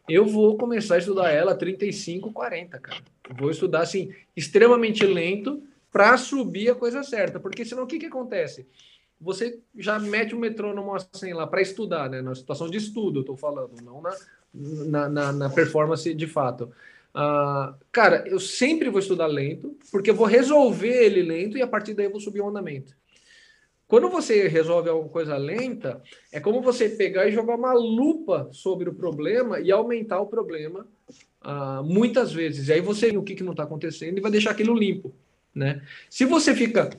eu vou começar a estudar ela 35, 40, cara. Vou estudar assim extremamente lento para subir a coisa certa, porque senão o que que acontece? você já mete o metrônomo assim lá para estudar, né? Na situação de estudo, eu estou falando, não na, na, na, na, performance de fato. Uh, cara, eu sempre vou estudar lento, porque eu vou resolver ele lento e a partir daí eu vou subir o andamento. Quando você resolve alguma coisa lenta, é como você pegar e jogar uma lupa sobre o problema e aumentar o problema uh, muitas vezes. E aí você o que, que não está acontecendo e vai deixar aquilo limpo. Né? Se você fica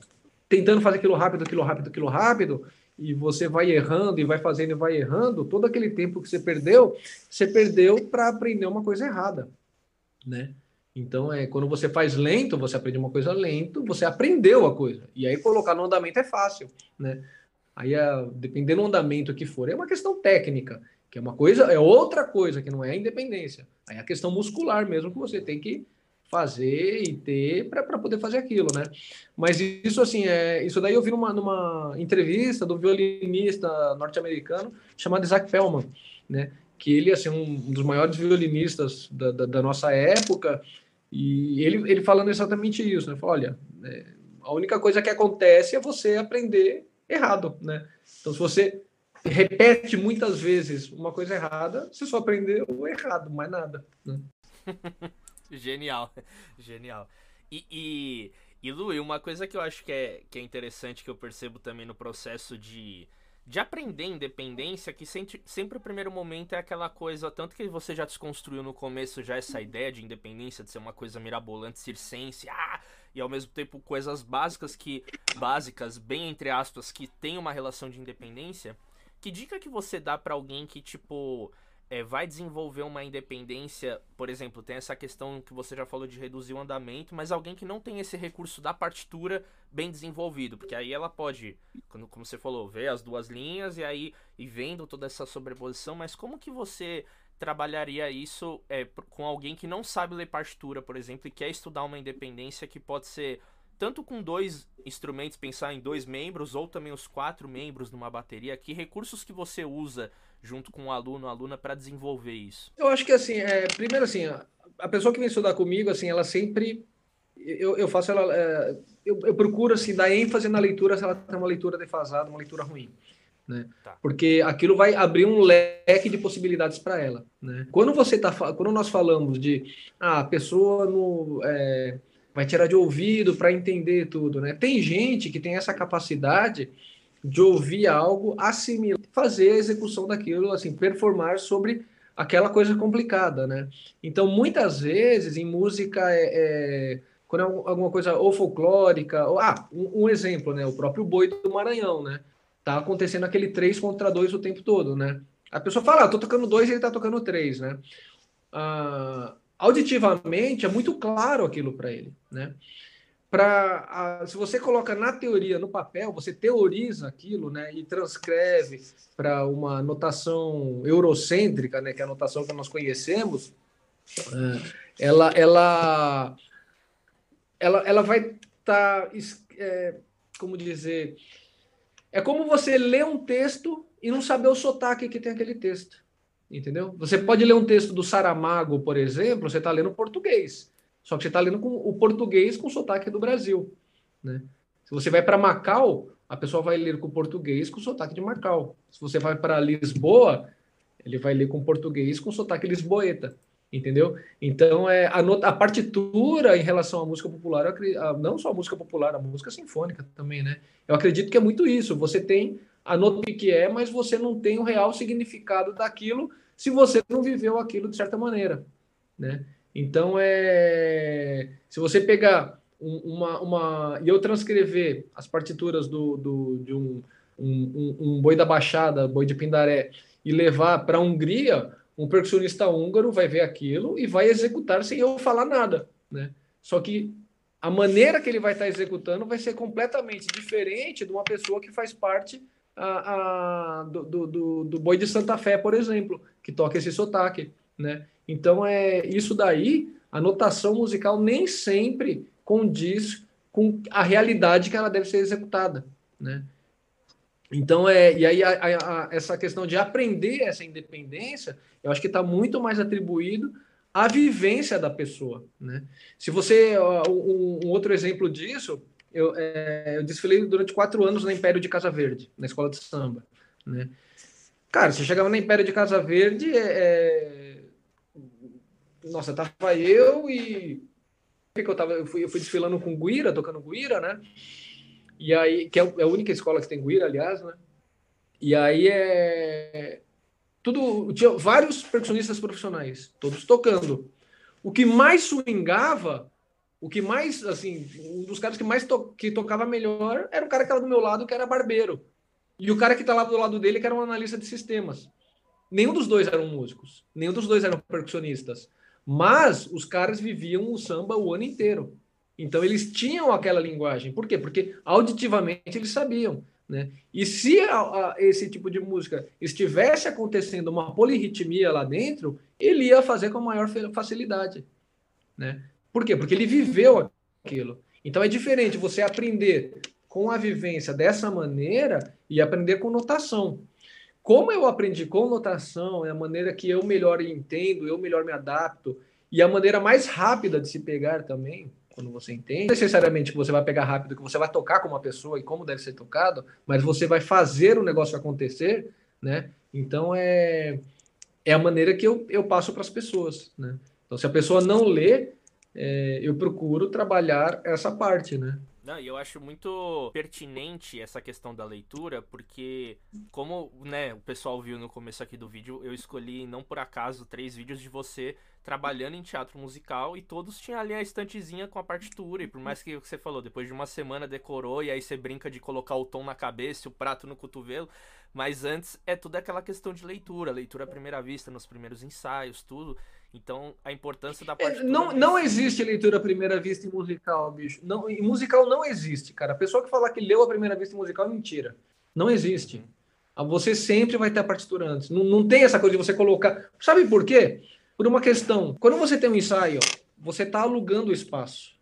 tentando fazer aquilo rápido, aquilo rápido, aquilo rápido, e você vai errando e vai fazendo e vai errando, todo aquele tempo que você perdeu, você perdeu para aprender uma coisa errada, né? Então, é quando você faz lento, você aprende uma coisa lento, você aprendeu a coisa. E aí colocar no andamento é fácil, né? Aí, dependendo do andamento que for, é uma questão técnica, que é uma coisa, é outra coisa, que não é independência. Aí é a questão muscular mesmo que você tem que fazer e ter para poder fazer aquilo, né? Mas isso assim, é, isso daí eu vi numa, numa entrevista do violinista norte-americano chamado Isaac Pellman, né? Que ele assim um dos maiores violinistas da, da, da nossa época e ele, ele falando exatamente isso, né? Olha, é, a única coisa que acontece é você aprender errado, né? Então se você repete muitas vezes uma coisa errada, você só aprendeu errado, mais nada, né? Genial, genial. E, e, e Lu, uma coisa que eu acho que é, que é interessante, que eu percebo também no processo de, de aprender independência, que sempre, sempre o primeiro momento é aquela coisa, tanto que você já desconstruiu no começo já essa ideia de independência, de ser uma coisa mirabolante, circense, ah, e ao mesmo tempo coisas básicas que, básicas, bem entre aspas, que tem uma relação de independência. Que dica que você dá para alguém que, tipo, é, vai desenvolver uma independência, por exemplo, tem essa questão que você já falou de reduzir o andamento, mas alguém que não tem esse recurso da partitura bem desenvolvido, porque aí ela pode, como, como você falou, ver as duas linhas e aí e vendo toda essa sobreposição, mas como que você trabalharia isso é, com alguém que não sabe ler partitura, por exemplo, e quer estudar uma independência que pode ser tanto com dois instrumentos, pensar em dois membros, ou também os quatro membros numa bateria, que recursos que você usa junto com o aluno, aluna, para desenvolver isso? Eu acho que assim, é, primeiro assim, a pessoa que vem estudar comigo, assim, ela sempre. Eu, eu faço ela. É, eu, eu, procuro assim, dar ênfase na leitura se ela tem uma leitura defasada, uma leitura ruim. Né? Tá. Porque aquilo vai abrir um leque de possibilidades para ela. Né? Quando você tá, quando nós falamos de ah, a pessoa no, é, vai tirar de ouvido para entender tudo, né? Tem gente que tem essa capacidade de ouvir algo, assimilar, fazer a execução daquilo, assim, performar sobre aquela coisa complicada, né? Então, muitas vezes, em música, é, é quando é alguma coisa ou folclórica, ou, ah, um, um, exemplo, né? O próprio Boi do Maranhão, né? Tá acontecendo aquele 3 contra 2 o tempo todo, né? A pessoa fala, ah, tô tocando dois e ele tá tocando três, né? Ah, auditivamente é muito claro aquilo para ele, né? Para se você coloca na teoria no papel, você teoriza aquilo, né, e transcreve para uma notação eurocêntrica, né, que é a notação que nós conhecemos, é, ela, ela, ela, ela vai estar, tá, é, como dizer, é como você ler um texto e não saber o sotaque que tem aquele texto, entendeu? Você pode ler um texto do Saramago, por exemplo, você está lendo português. Só que você está lendo com o português com sotaque do Brasil. Né? Se você vai para Macau, a pessoa vai ler com português com sotaque de Macau. Se você vai para Lisboa, ele vai ler com português com sotaque lisboeta. Entendeu? Então, é, a, a partitura em relação à música popular, a, não só a música popular, a música sinfônica também, né? Eu acredito que é muito isso. Você tem a nota que é, mas você não tem o real significado daquilo se você não viveu aquilo de certa maneira, né? Então, é, se você pegar uma, uma e eu transcrever as partituras do, do de um, um, um, boi da Baixada, boi de Pindaré, e levar para a Hungria, um percussionista húngaro vai ver aquilo e vai executar sem eu falar nada, né? Só que a maneira que ele vai estar executando vai ser completamente diferente de uma pessoa que faz parte a, a, do, do, do, boi de Santa Fé, por exemplo, que toca esse sotaque, né? Então, é isso daí, a notação musical nem sempre condiz com a realidade que ela deve ser executada, né? Então, é, e aí a, a, essa questão de aprender essa independência, eu acho que está muito mais atribuído à vivência da pessoa, né? Se você, um, um outro exemplo disso, eu, é, eu desfilei durante quatro anos na Império de Casa Verde, na escola de samba, né? Cara, você chegava na Império de Casa Verde, é, é nossa, tava eu e que eu tava, eu fui, eu fui desfilando com Guira, tocando Guira, né? E aí, que é, é a única escola que tem Guira, aliás, né? E aí é tudo tinha vários percussionistas profissionais, todos tocando. O que mais swingava, o que mais assim, um dos caras que mais to, que tocava melhor era o cara que estava do meu lado, que era barbeiro. E o cara que estava do lado dele, que era um analista de sistemas. Nenhum dos dois eram músicos, nenhum dos dois eram percussionistas. Mas os caras viviam o samba o ano inteiro. Então eles tinham aquela linguagem. Por quê? Porque auditivamente eles sabiam. Né? E se a, a, esse tipo de música estivesse acontecendo uma polirritmia lá dentro, ele ia fazer com maior facilidade. Né? Por quê? Porque ele viveu aquilo. Então é diferente você aprender com a vivência dessa maneira e aprender com notação. Como eu aprendi com notação, é a maneira que eu melhor entendo, eu melhor me adapto, e a maneira mais rápida de se pegar também, quando você entende. Não necessariamente que você vai pegar rápido, que você vai tocar com uma pessoa e como deve ser tocado, mas você vai fazer o negócio acontecer, né? Então é, é a maneira que eu, eu passo para as pessoas, né? Então, se a pessoa não lê, é, eu procuro trabalhar essa parte, né? Não, e eu acho muito pertinente essa questão da leitura, porque como, né, o pessoal viu no começo aqui do vídeo, eu escolhi não por acaso três vídeos de você trabalhando em teatro musical e todos tinham ali a estantezinha com a partitura, e por mais que você falou, depois de uma semana decorou e aí você brinca de colocar o tom na cabeça o prato no cotovelo, mas antes é tudo aquela questão de leitura, leitura à primeira vista, nos primeiros ensaios, tudo. Então, a importância da é, partitura... Não, não existe leitura à primeira vista em musical, bicho. Não, em musical não existe, cara. A pessoa que falar que leu à primeira vista em musical é mentira. Não existe. Uhum. Você sempre vai ter a partitura antes. Não, não tem essa coisa de você colocar... Sabe por quê? Por uma questão. Quando você tem um ensaio, você está alugando o espaço.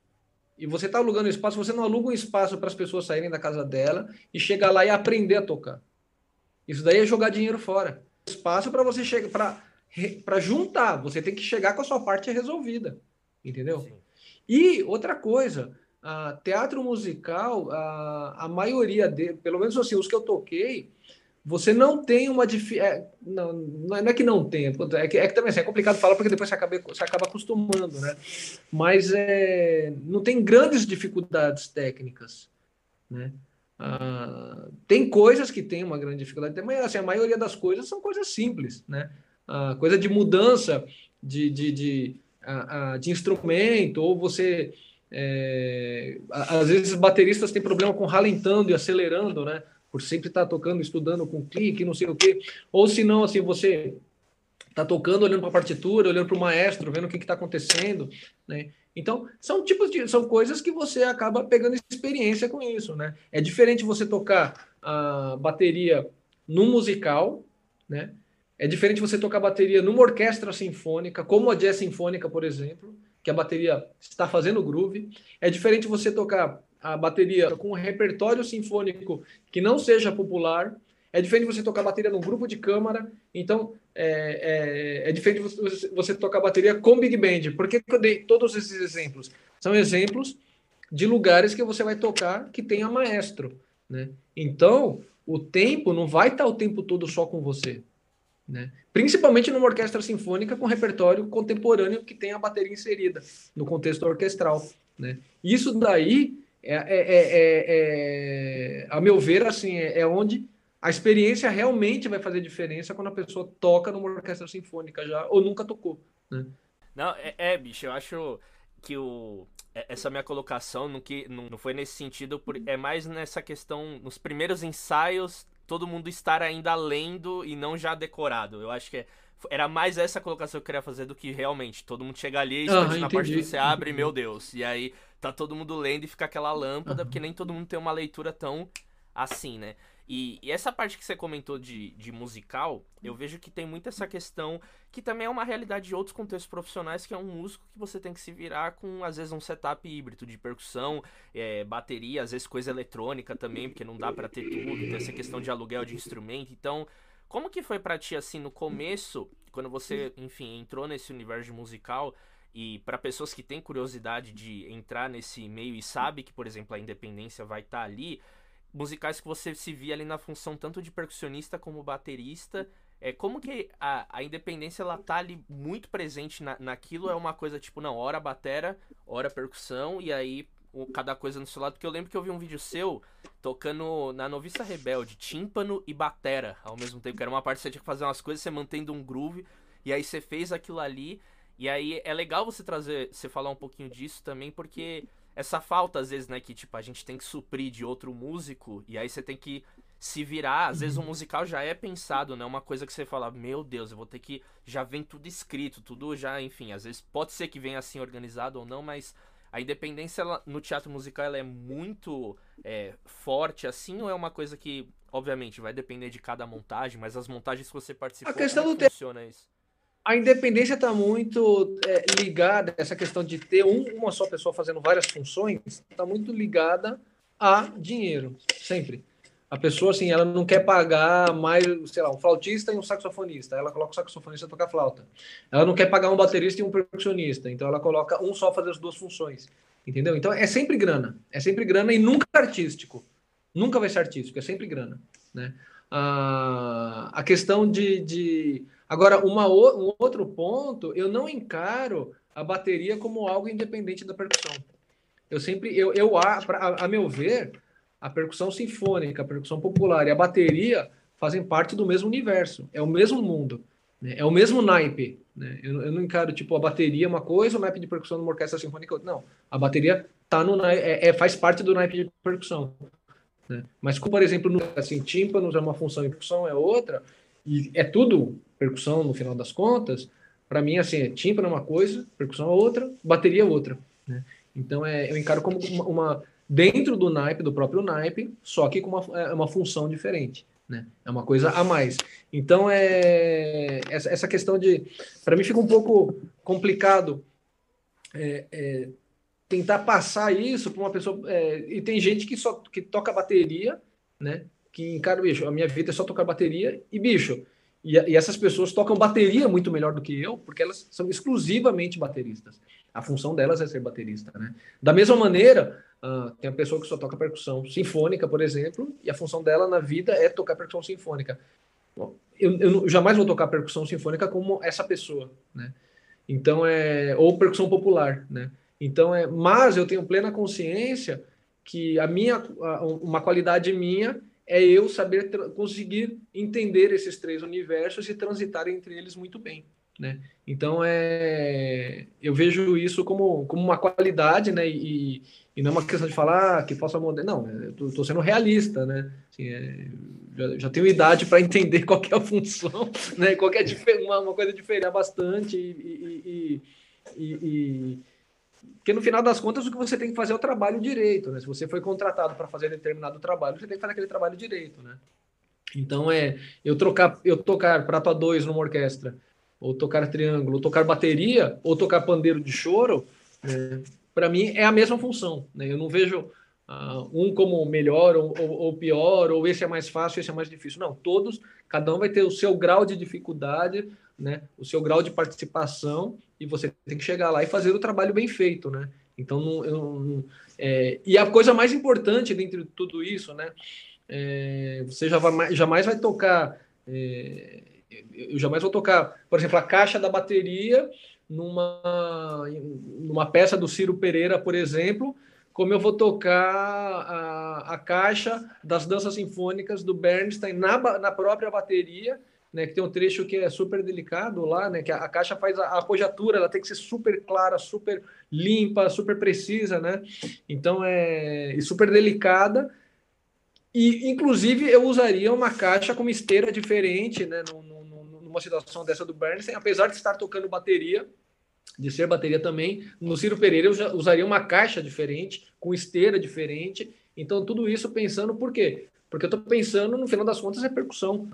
E você está alugando o espaço, você não aluga um espaço para as pessoas saírem da casa dela e chegar lá e aprender a tocar. Isso daí é jogar dinheiro fora. Espaço para você chegar... Pra para juntar, você tem que chegar com a sua parte resolvida, entendeu? Sim. E outra coisa, a teatro musical, a, a maioria de, pelo menos assim, os que eu toquei, você não tem uma é, não, não é que não tem, é que, é que também assim, é complicado falar porque depois você acaba, você acaba acostumando, né? Mas é, não tem grandes dificuldades técnicas, né? Ah, tem coisas que tem uma grande dificuldade, mas assim, a maioria das coisas são coisas simples, né? Coisa de mudança de, de, de, de instrumento, ou você. É, às vezes bateristas têm problema com ralentando e acelerando, né? Por sempre estar tá tocando, estudando com clique, não sei o quê. Ou se não, assim, você está tocando, olhando para a partitura, olhando para o maestro, vendo o que está acontecendo, né? Então, são tipos de são coisas que você acaba pegando experiência com isso, né? É diferente você tocar a bateria no musical, né? É diferente você tocar bateria numa orquestra sinfônica, como a jazz sinfônica, por exemplo, que a bateria está fazendo groove. É diferente você tocar a bateria com um repertório sinfônico que não seja popular. É diferente você tocar bateria num grupo de câmara. Então, é, é, é diferente você, você tocar bateria com Big Band. Por que, que eu dei todos esses exemplos? São exemplos de lugares que você vai tocar que tenha maestro. Né? Então, o tempo não vai estar o tempo todo só com você. Né? Principalmente numa orquestra sinfônica com repertório contemporâneo que tem a bateria inserida no contexto orquestral. Né? Isso daí, é, é, é, é a meu ver, assim, é, onde a experiência realmente vai fazer diferença quando a pessoa toca numa orquestra sinfônica já ou nunca tocou. Né? Não, é, é, bicho, eu acho que o, essa minha colocação no que, não, não foi nesse sentido, é mais nessa questão, nos primeiros ensaios todo mundo estar ainda lendo e não já decorado. Eu acho que é, era mais essa colocação que eu queria fazer do que realmente todo mundo chega ali, ah, na parte que você abre, meu Deus. E aí tá todo mundo lendo e fica aquela lâmpada, uhum. porque nem todo mundo tem uma leitura tão assim, né? E, e, essa parte que você comentou de, de musical, eu vejo que tem muito essa questão que também é uma realidade de outros contextos profissionais, que é um músico que você tem que se virar com, às vezes, um setup híbrido de percussão, é, bateria, às vezes coisa eletrônica também, porque não dá para ter tudo, tem essa questão de aluguel de instrumento. Então, como que foi para ti, assim, no começo, quando você, enfim, entrou nesse universo musical, e para pessoas que têm curiosidade de entrar nesse meio e sabe que, por exemplo, a independência vai estar tá ali musicais que você se via ali na função tanto de percussionista como baterista. É, como que a, a independência ela tá ali muito presente na, naquilo? É uma coisa tipo, não, hora batera, hora percussão, e aí o, cada coisa no seu lado. Porque eu lembro que eu vi um vídeo seu tocando na Noviça Rebelde, tímpano e batera ao mesmo tempo, que era uma parte que você tinha que fazer umas coisas, você mantendo um groove, e aí você fez aquilo ali. E aí é legal você trazer, você falar um pouquinho disso também, porque essa falta, às vezes, né, que tipo, a gente tem que suprir de outro músico, e aí você tem que se virar. Às vezes o uhum. musical já é pensado, né? Uma coisa que você fala, meu Deus, eu vou ter que. Já vem tudo escrito, tudo já, enfim, às vezes pode ser que venha assim organizado ou não, mas A independência ela, no teatro musical ela é muito é, forte, assim, ou é uma coisa que, obviamente, vai depender de cada montagem, mas as montagens que você participou, a questão como é do funciona isso? A independência está muito é, ligada, essa questão de ter um, uma só pessoa fazendo várias funções, está muito ligada a dinheiro, sempre. A pessoa, assim, ela não quer pagar mais, sei lá, um flautista e um saxofonista. Ela coloca o saxofonista tocar flauta. Ela não quer pagar um baterista e um percussionista. Então ela coloca um só fazer as duas funções. Entendeu? Então é sempre grana. É sempre grana e nunca artístico. Nunca vai ser artístico, é sempre grana. Né? A, a questão de, de. Agora, uma, um outro ponto, eu não encaro a bateria como algo independente da percussão. Eu sempre, eu, eu a, a, a meu ver, a percussão sinfônica, a percussão popular e a bateria fazem parte do mesmo universo, é o mesmo mundo, né? é o mesmo naipe. Né? Eu, eu, não encaro tipo a bateria uma coisa, o naipe de percussão numa orquestra sinfônica outra. Não, a bateria tá no é, é, faz parte do naipe de percussão. Né? Mas como por exemplo, no, assim, tímpanos é uma função e percussão é outra, e é tudo percussão no final das contas. Para mim assim, é tímpano é uma coisa, percussão é outra, bateria é outra. Né? Então é, eu encaro como uma, uma dentro do naipe, do próprio naipe, só que com uma, é uma função diferente. Né? É uma coisa a mais. Então, é essa, essa questão de. Para mim, fica um pouco complicado é, é, tentar passar isso para uma pessoa. É, e tem gente que só que toca bateria, né? Que, cara, bicho, a minha vida é só tocar bateria e, bicho, e, e, essas pessoas tocam bateria muito melhor do que eu, porque elas são exclusivamente bateristas. A função delas é ser baterista, né? Da mesma maneira, uh, tem a pessoa que só toca percussão sinfônica, por exemplo, e a função dela na vida é tocar percussão sinfônica. Bom, eu, eu jamais vou tocar percussão sinfônica como essa pessoa, né? Então é ou percussão popular, né? Então é, mas eu tenho plena consciência que a minha uma qualidade minha é eu saber conseguir entender esses três universos e transitar entre eles muito bem. Né? Então é, eu vejo isso como, como uma qualidade, né? E, e não é uma questão de falar ah, que possa mudar. Não, eu estou sendo realista, né? Assim, é, já, já, tenho idade para entender qual é a função, né? Qual é uma, uma coisa diferente bastante e, e, e, e porque no final das contas, o que você tem que fazer é o trabalho direito, né? Se você foi contratado para fazer determinado trabalho, você tem que fazer aquele trabalho direito, né? Então é eu trocar, eu tocar prato a dois numa orquestra, ou tocar triângulo, ou tocar bateria, ou tocar pandeiro de choro, né? para mim é a mesma função, né? Eu não vejo uh, um como melhor ou, ou, ou, pior, ou esse é mais fácil, esse é mais difícil. Não, todos, cada um vai ter o seu grau de dificuldade, né? O seu grau de participação e você tem que chegar lá e fazer o trabalho bem feito, né? Então, não, eu, não, é, e a coisa mais importante dentro de tudo isso, né? É, você já vai, jamais vai tocar. É, eu jamais vou tocar, por exemplo, a caixa da bateria numa, numa peça do Ciro Pereira, por exemplo, como eu vou tocar a, a caixa das danças sinfônicas do Bernstein na, na própria bateria né, que tem um trecho que é super delicado lá, né, que a, a caixa faz a, a, apogiatura, ela tem que ser super clara, super limpa, super precisa, né? Então é super delicada. E inclusive eu usaria uma caixa com uma esteira diferente, né, numa situação dessa do Bernstein, apesar de estar tocando bateria, de ser bateria também, no Ciro Pereira eu usaria uma caixa diferente, com esteira diferente. Então tudo isso pensando por quê? Porque eu estou pensando, no final das contas, é percussão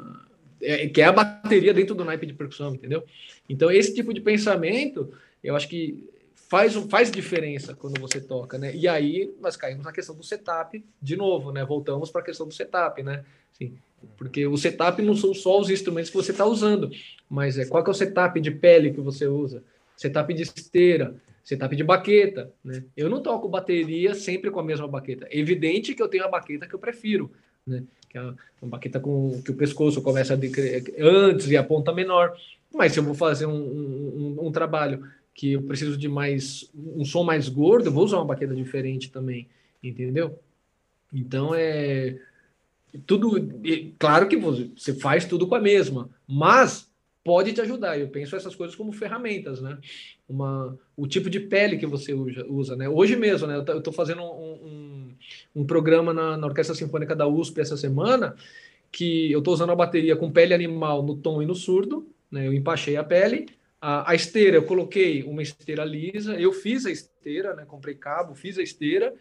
é, que é a bateria dentro do naipe de percussão, entendeu? Então, esse tipo de pensamento, eu acho que faz, faz diferença quando você toca, né? E aí nós caímos na questão do setup de novo, né? Voltamos para a questão do setup, né? Assim, porque o setup não são só os instrumentos que você está usando, mas é qual que é o setup de pele que você usa, setup de esteira, setup de baqueta, né? Eu não toco bateria sempre com a mesma baqueta. É evidente que eu tenho a baqueta que eu prefiro, né? que é uma baqueta com que o pescoço começa a antes e a ponta menor. Mas se eu vou fazer um, um, um, trabalho que eu preciso de mais um som mais gordo, eu vou usar uma baqueta diferente também, entendeu? Então é tudo, claro que você faz tudo com a mesma, mas pode te ajudar. Eu penso essas coisas como ferramentas, né? Uma, o tipo de pele que você usa, né? Hoje mesmo, né? Eu estou fazendo um, um, um programa na, na, Orquestra Sinfônica da USP essa semana que eu estou usando a bateria com pele animal no tom e no surdo, né? Eu empachei a pele, A, a, esteira, eu coloquei uma esteira lisa, eu fiz a esteira, né? Comprei cabo, fiz a esteira.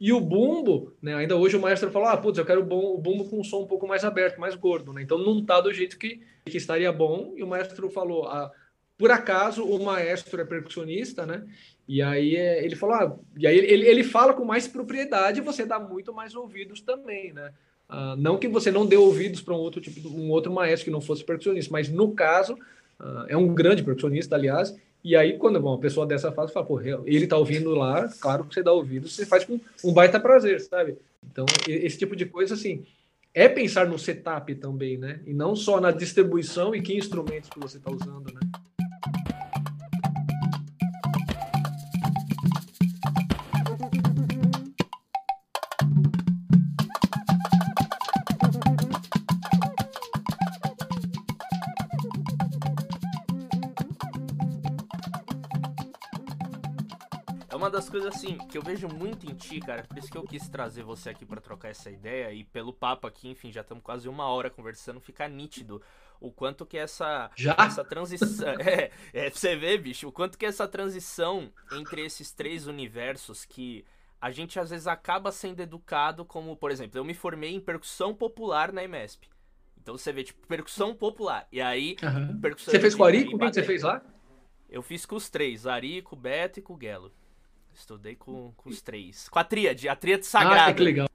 E o bumbo, né? Ainda hoje o maestro falou: ah, putz, eu quero o bumbo com um som um pouco mais aberto, mais gordo, né? Então não tá do jeito que, que estaria bom. E o maestro falou: ah, por acaso o maestro é percussionista, né? E aí é, ele falou: ah, e aí ele, ele fala com mais propriedade, você dá muito mais ouvidos também, né? Ah, não que você não dê ouvidos para um outro tipo, um outro maestro que não fosse percussionista, mas no caso Uh, é um grande percussionista, aliás. E aí, quando uma pessoa dessa faz, fala, pô, ele tá ouvindo lá, claro que você dá ouvido, você faz com um baita prazer, sabe? Então, esse tipo de coisa, assim, é pensar no setup também, né? E não só na distribuição e que instrumentos que você está usando, né? Das coisas assim que eu vejo muito em ti, cara, por isso que eu quis trazer você aqui para trocar essa ideia e pelo papo aqui, enfim, já estamos quase uma hora conversando, fica nítido o quanto que essa já? essa transição é, é você ver, bicho, o quanto que essa transição entre esses três universos que a gente às vezes acaba sendo educado como, por exemplo, eu me formei em percussão popular na IMESP. Então você vê, tipo, percussão popular. E aí. Uhum. Você fez com o Ari? Com quem você fez lá? Eu fiz com os três, Ari, com o Beto e com o Gelo. Estudei com, com os três. Com a tríade, a tríade sagrada. Ah, que legal.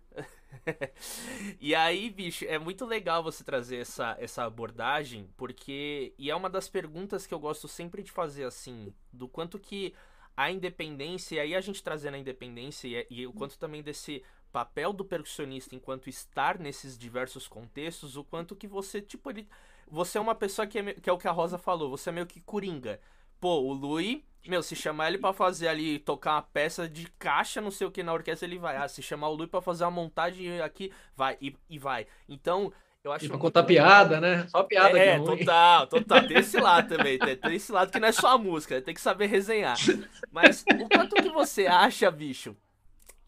e aí, bicho, é muito legal você trazer essa, essa abordagem, porque. E é uma das perguntas que eu gosto sempre de fazer, assim, do quanto que a independência, e aí a gente trazendo a independência e, e o quanto também desse papel do percussionista enquanto estar nesses diversos contextos, o quanto que você, tipo, ele, você é uma pessoa que é, que é o que a Rosa falou, você é meio que coringa. Pô, o Lui meu, se chamar ele para fazer ali, tocar uma peça de caixa, não sei o que na orquestra, ele vai. Ah, se chamar o Lui para fazer uma montagem aqui, vai, e, e vai. Então, eu acho. E pra contar piada, né? Só piada É, é total, total. Tem esse lado também. Tem, tem, esse lado que não é só a música, tem que saber resenhar. Mas o quanto que você acha, bicho,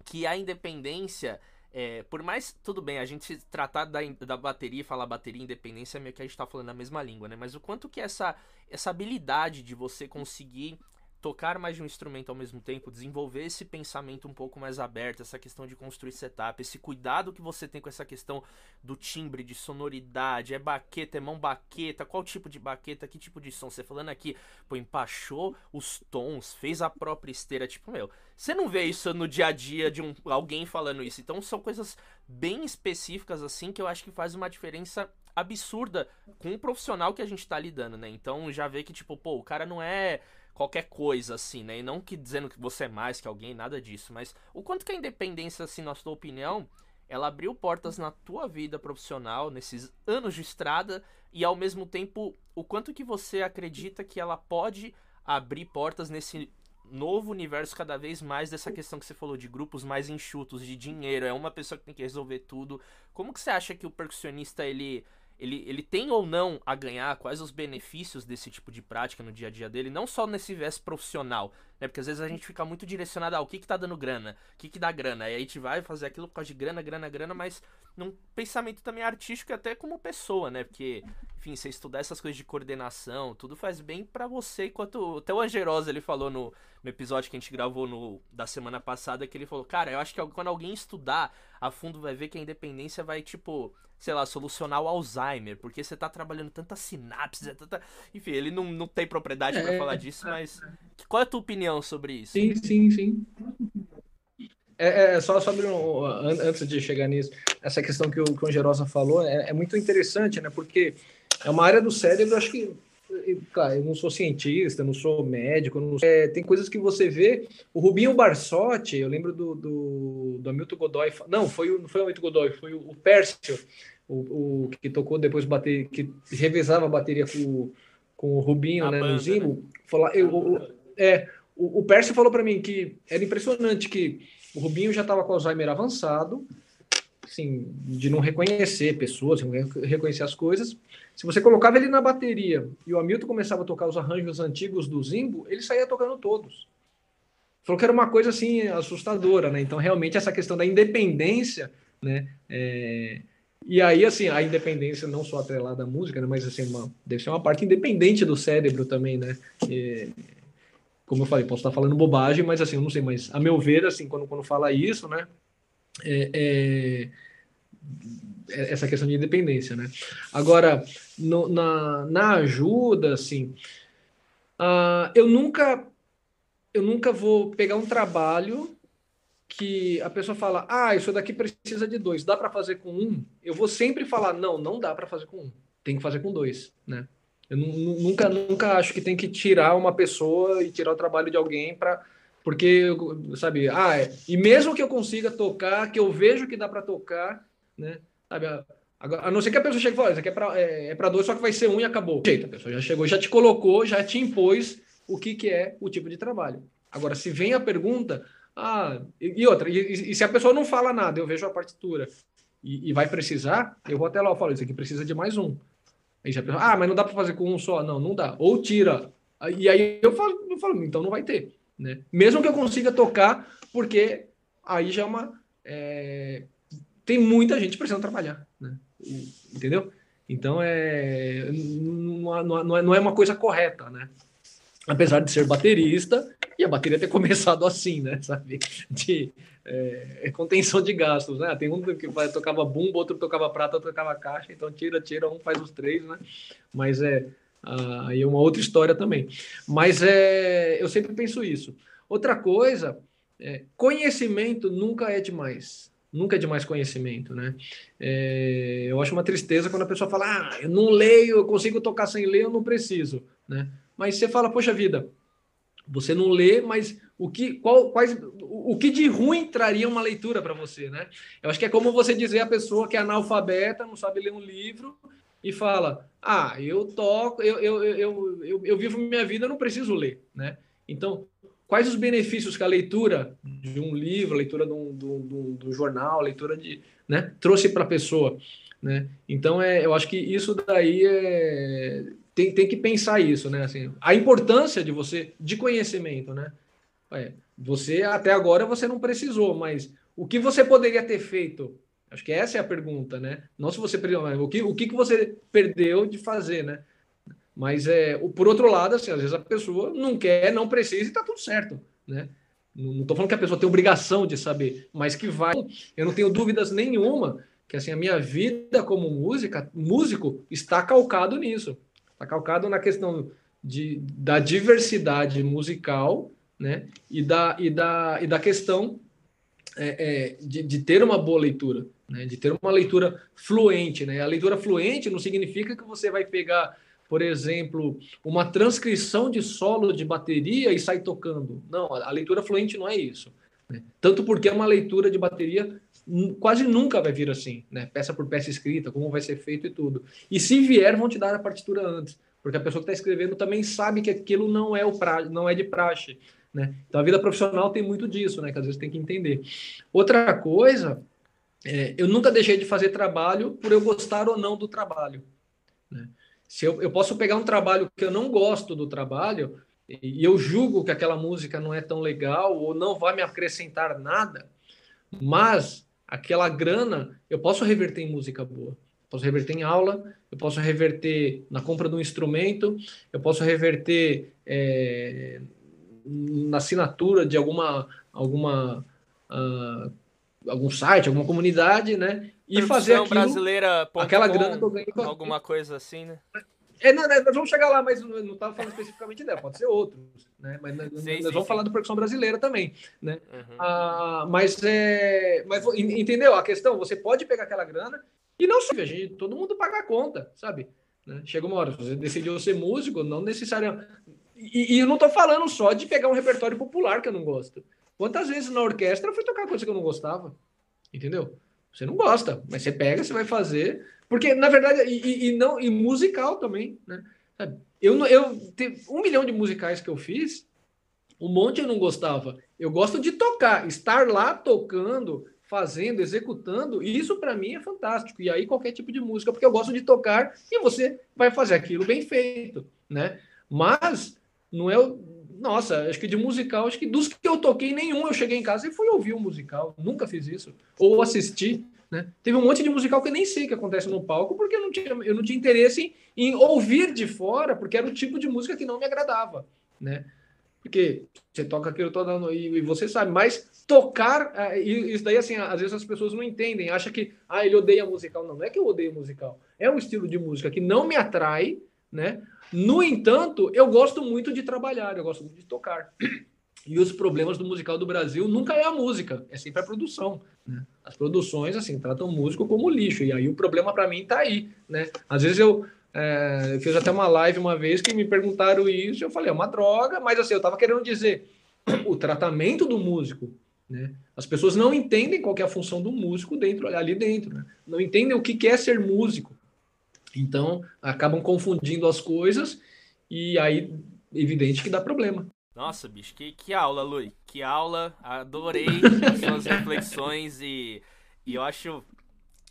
que a independência é, por mais, tudo bem, a gente tratar da, da bateria e falar bateria independência, meio que a gente tá falando a mesma língua, né? Mas o quanto que essa, essa habilidade de você conseguir tocar mais de um instrumento ao mesmo tempo, desenvolver esse pensamento um pouco mais aberto, essa questão de construir setup, esse cuidado que você tem com essa questão do timbre, de sonoridade, é baqueta, é mão baqueta, qual tipo de baqueta, que tipo de som. Você falando aqui, pô, empachou os tons, fez a própria esteira, tipo, meu, você não vê isso no dia a dia de um, alguém falando isso. Então são coisas bem específicas assim que eu acho que faz uma diferença absurda com o profissional que a gente tá lidando, né? Então já vê que, tipo, pô, o cara não é qualquer coisa, assim, né? E não que dizendo que você é mais que alguém, nada disso. Mas o quanto que a independência, assim, na sua opinião, ela abriu portas na tua vida profissional, nesses anos de estrada, e ao mesmo tempo, o quanto que você acredita que ela pode abrir portas nesse novo universo cada vez mais dessa questão que você falou de grupos mais enxutos, de dinheiro, é uma pessoa que tem que resolver tudo. Como que você acha que o percussionista, ele ele, ele tem ou não a ganhar, quais os benefícios desse tipo de prática no dia a dia dele, não só nesse viés profissional, né? Porque às vezes a gente fica muito direcionado ao ah, que que tá dando grana, o que que dá grana, aí a gente vai fazer aquilo por causa de grana, grana, grana, mas num pensamento também artístico e até como pessoa, né? Porque, enfim, você estudar essas coisas de coordenação, tudo faz bem para você, enquanto até o Angerosa ele falou no, no episódio que a gente gravou no, da semana passada, que ele falou, cara, eu acho que quando alguém estudar a fundo vai ver que a independência vai, tipo, sei lá, solucionar o Alzheimer, porque você tá trabalhando tanta sinapse, é tanta... enfim, ele não, não tem propriedade é, para falar disso, mas qual é a tua opinião sobre isso? Sim, sim, sim. É, é, é só sobre um, antes de chegar nisso, essa questão que o, que o Gerosa falou é, é, muito interessante, né? Porque é uma área do cérebro, acho que Cara, eu não sou cientista, não sou médico, não sou... É, tem coisas que você vê. O Rubinho Barsotti, eu lembro do, do, do Hamilton Godoy. Não, foi, não foi o Hamilton Godoy, foi o, o Pércio, o, o, que tocou depois bater, que revezava a bateria com, com o Rubinho, né, banda, no Zimbo. Né? Falar, eu, o, é, o, o Pércio falou para mim que era impressionante que o Rubinho já estava com Alzheimer avançado, assim, de não reconhecer pessoas, reconhecer as coisas. Se você colocava ele na bateria e o Hamilton começava a tocar os arranjos antigos do Zimbo, ele saía tocando todos. Falou que era uma coisa assim assustadora, né? Então, realmente, essa questão da independência, né? É, E aí, assim, a independência não só atrelada à música, né, mas assim, uma, deve ser uma parte independente do cérebro também, né? E, como eu falei, posso estar falando bobagem, mas assim, eu não sei, mas a meu ver, assim, quando, quando fala isso, né? É, é, é essa questão de independência, né? Agora, no, na, na ajuda, assim, uh, eu nunca eu nunca vou pegar um trabalho que a pessoa fala, ah, isso daqui precisa de dois, dá para fazer com um? Eu vou sempre falar, não, não dá para fazer com um, tem que fazer com dois, né? Eu nunca, nunca acho que tem que tirar uma pessoa e tirar o trabalho de alguém para porque sabe, ah, é, e mesmo que eu consiga tocar, que eu vejo que dá para tocar, né? Sabe, a, a, não ser que a pessoa chegue e fale, isso aqui é para é, é dois, só que vai ser um e acabou. Jeito, a pessoa já chegou, já te colocou, já te impôs o que, que é o tipo de trabalho. Agora, se vem a pergunta, ah, e, e outra, e, e, se a pessoa não fala nada, eu vejo a partitura e, e vai precisar, eu vou até lá e falo, isso aqui precisa de mais um. Aí já pensa, ah, mas não dá para fazer com um só. Não, não dá. Ou tira. E aí eu falo, eu falo, então não vai ter. Né? Mesmo que eu consiga tocar, porque aí já é uma. É... Tem muita gente precisando trabalhar. Né? Entendeu? Então é não, não, não é uma coisa correta, né? Apesar de ser baterista, e a bateria ter começado assim, né? Sabe? De é, é, contenção de gastos, né? Tem um que tocava bumbo, outro tocava prata, outro tocava caixa, então tira, tira, um faz os três, né? Mas é aí é uma outra história também. Mas é, eu sempre penso isso. Outra coisa, é, conhecimento nunca é demais. Nunca é demais conhecimento, né? É, eu acho uma tristeza quando a pessoa fala, ah, eu não leio, eu consigo tocar sem ler, eu não preciso, né? Mas você fala, poxa vida, você não lê, mas o que, qual, quais, o que de ruim traria uma leitura para você, né? Eu acho que é como você dizer a pessoa que é analfabeta, não sabe ler um livro e fala: Ah, eu toco, eu, eu, eu, eu, eu vivo minha vida, eu não preciso ler, né? Então, quais os benefícios que a leitura de um livro, a leitura de um, de um, de um jornal, a leitura de, né, trouxe para a pessoa, né? Então, é, eu acho que isso daí é tem, tem que pensar isso, né? Assim, a importância de você, de conhecimento, né? É, você, até agora, você não precisou, mas o que você poderia ter feito? Acho que essa é a pergunta, né? Não se você perdeu, o que, o que você perdeu de fazer, né? Mas, é, por outro lado, assim, às vezes a pessoa não quer, não precisa e tá tudo certo, né? Não estou falando que a pessoa tem obrigação de saber, mas que vai. Eu não tenho dúvidas nenhuma que assim a minha vida como música, músico está calcado nisso. Está calcado na questão de, da diversidade musical né? e, da, e, da, e da questão é, é, de, de ter uma boa leitura, né? de ter uma leitura fluente. Né? A leitura fluente não significa que você vai pegar, por exemplo, uma transcrição de solo de bateria e sair tocando. Não, a leitura fluente não é isso. Né? Tanto porque é uma leitura de bateria quase nunca vai vir assim, né? Peça por peça escrita, como vai ser feito e tudo. E se vier, vão te dar a partitura antes, porque a pessoa que está escrevendo também sabe que aquilo não é o pra, não é de praxe, né? Então a vida profissional tem muito disso, né? Que às vezes tem que entender. Outra coisa, é, eu nunca deixei de fazer trabalho por eu gostar ou não do trabalho. Né? Se eu, eu posso pegar um trabalho que eu não gosto do trabalho e eu julgo que aquela música não é tão legal ou não vai me acrescentar nada, mas aquela grana eu posso reverter em música boa. posso reverter em aula, eu posso reverter na compra de um instrumento, eu posso reverter é, na assinatura de alguma, alguma uh, algum site, alguma comunidade, né? E fazer aquilo, brasileira aquela grana que eu ganhei. Alguma coisa assim, né? É, não, nós vamos chegar lá, mas não estava falando especificamente dela, pode ser outros, né? Mas nós, sim, nós sim, vamos sim. falar do percussão brasileira também, né? Uhum. Ah, mas, é, mas entendeu a questão? Você pode pegar aquela grana e não só, gente, todo mundo paga a conta, sabe? Né? Chega uma hora, você decidiu ser músico, não necessariamente. E, e eu não estou falando só de pegar um repertório popular que eu não gosto. Quantas vezes na orquestra eu fui tocar coisa que eu não gostava? Entendeu? Você não gosta, mas você pega, você vai fazer. Porque, na verdade, e, e não, e musical também, né? Eu, eu um milhão de musicais que eu fiz, um monte eu não gostava. Eu gosto de tocar, estar lá tocando, fazendo, executando, isso para mim é fantástico. E aí qualquer tipo de música, porque eu gosto de tocar e você vai fazer aquilo bem feito, né? Mas não é nossa, acho que de musical, acho que dos que eu toquei, nenhum eu cheguei em casa e fui ouvir um musical. Nunca fiz isso. Ou assisti, Né? Teve um monte de musical que eu nem sei que acontece no palco, porque eu não tinha, eu não tinha interesse em, em ouvir de fora, porque era o tipo de música que não me agradava. Né? Porque você toca aquilo toda noite e você sabe, mas tocar, é, isso daí, assim, às vezes as pessoas não entendem, acham que, ah, ele odeia musical. Não, não é que eu odeio musical. É um estilo de música que não me atrai, né? No entanto, eu gosto muito de trabalhar, eu gosto muito de tocar. E os problemas do musical do Brasil nunca é a música, é sempre a produção. Né? As produções, assim, tratam o músico como lixo. E aí o problema para mim está aí, né? Às vezes eu, é, eu fiz até uma live uma vez que me perguntaram isso, eu falei, é uma droga, mas assim, eu estava querendo dizer o tratamento do músico. Né? As pessoas não entendem qual é a função do músico dentro ali dentro, né? não entendem o que é ser músico. Então acabam confundindo as coisas e aí evidente que dá problema. Nossa, bicho, que, que aula, Lui. Que aula. Adorei as suas reflexões e, e eu acho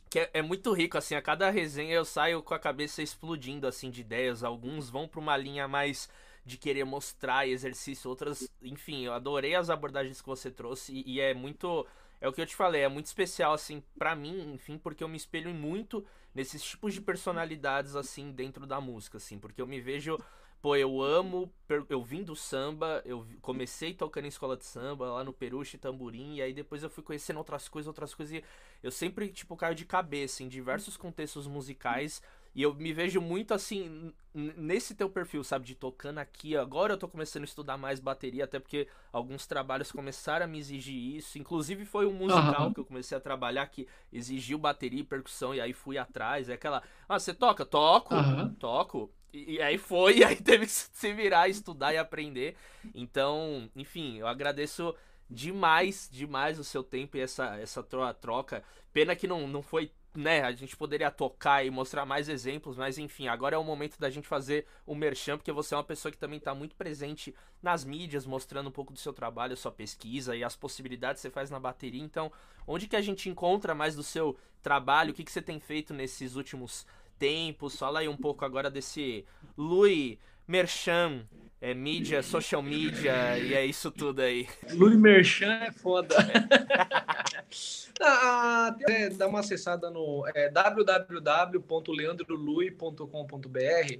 que é, é, muito rico, assim, a cada resenha eu saio com a cabeça explodindo, assim, de ideias. Alguns vão para uma linha mais de querer mostrar exercício, outras, enfim, eu adorei as abordagens que você trouxe e, e é muito, é o que eu te falei, é muito especial, assim, para mim, enfim, porque eu me espelho muito nesses tipos de personalidades, assim, dentro da música, assim, porque eu me vejo pô, eu amo, eu vim do samba, eu comecei tocando em escola de samba, lá no Peruche, Tamborim, e aí depois eu fui conhecendo outras coisas, outras coisas, e eu sempre, tipo, caio de cabeça em diversos contextos musicais, e eu me vejo muito, assim, nesse teu perfil, sabe, de tocando aqui, agora eu tô começando a estudar mais bateria, até porque alguns trabalhos começaram a me exigir isso, inclusive foi um musical uhum. que eu comecei a trabalhar que exigiu bateria e percussão, e aí fui atrás, é aquela, ah, você toca? Toco, uhum. toco, e, aí foi, e aí teve que se virar, estudar e aprender. Então, enfim, eu agradeço demais, demais o seu tempo e essa, essa troca. Pena que não, não foi, né? A gente poderia tocar e mostrar mais exemplos, mas enfim, agora é o momento da gente fazer o merchan, porque você é uma pessoa que também está muito presente nas mídias, mostrando um pouco do seu trabalho, sua pesquisa e as possibilidades que você faz na bateria. Então, onde que a gente encontra mais do seu trabalho? O que, que você tem feito nesses últimos tempos. Fala aí um pouco agora desse Lui Merchan, é, mídia, social media e é isso tudo aí. Lui Merchan é foda. ah, é, dá uma acessada no é, www.leandrolui.com.br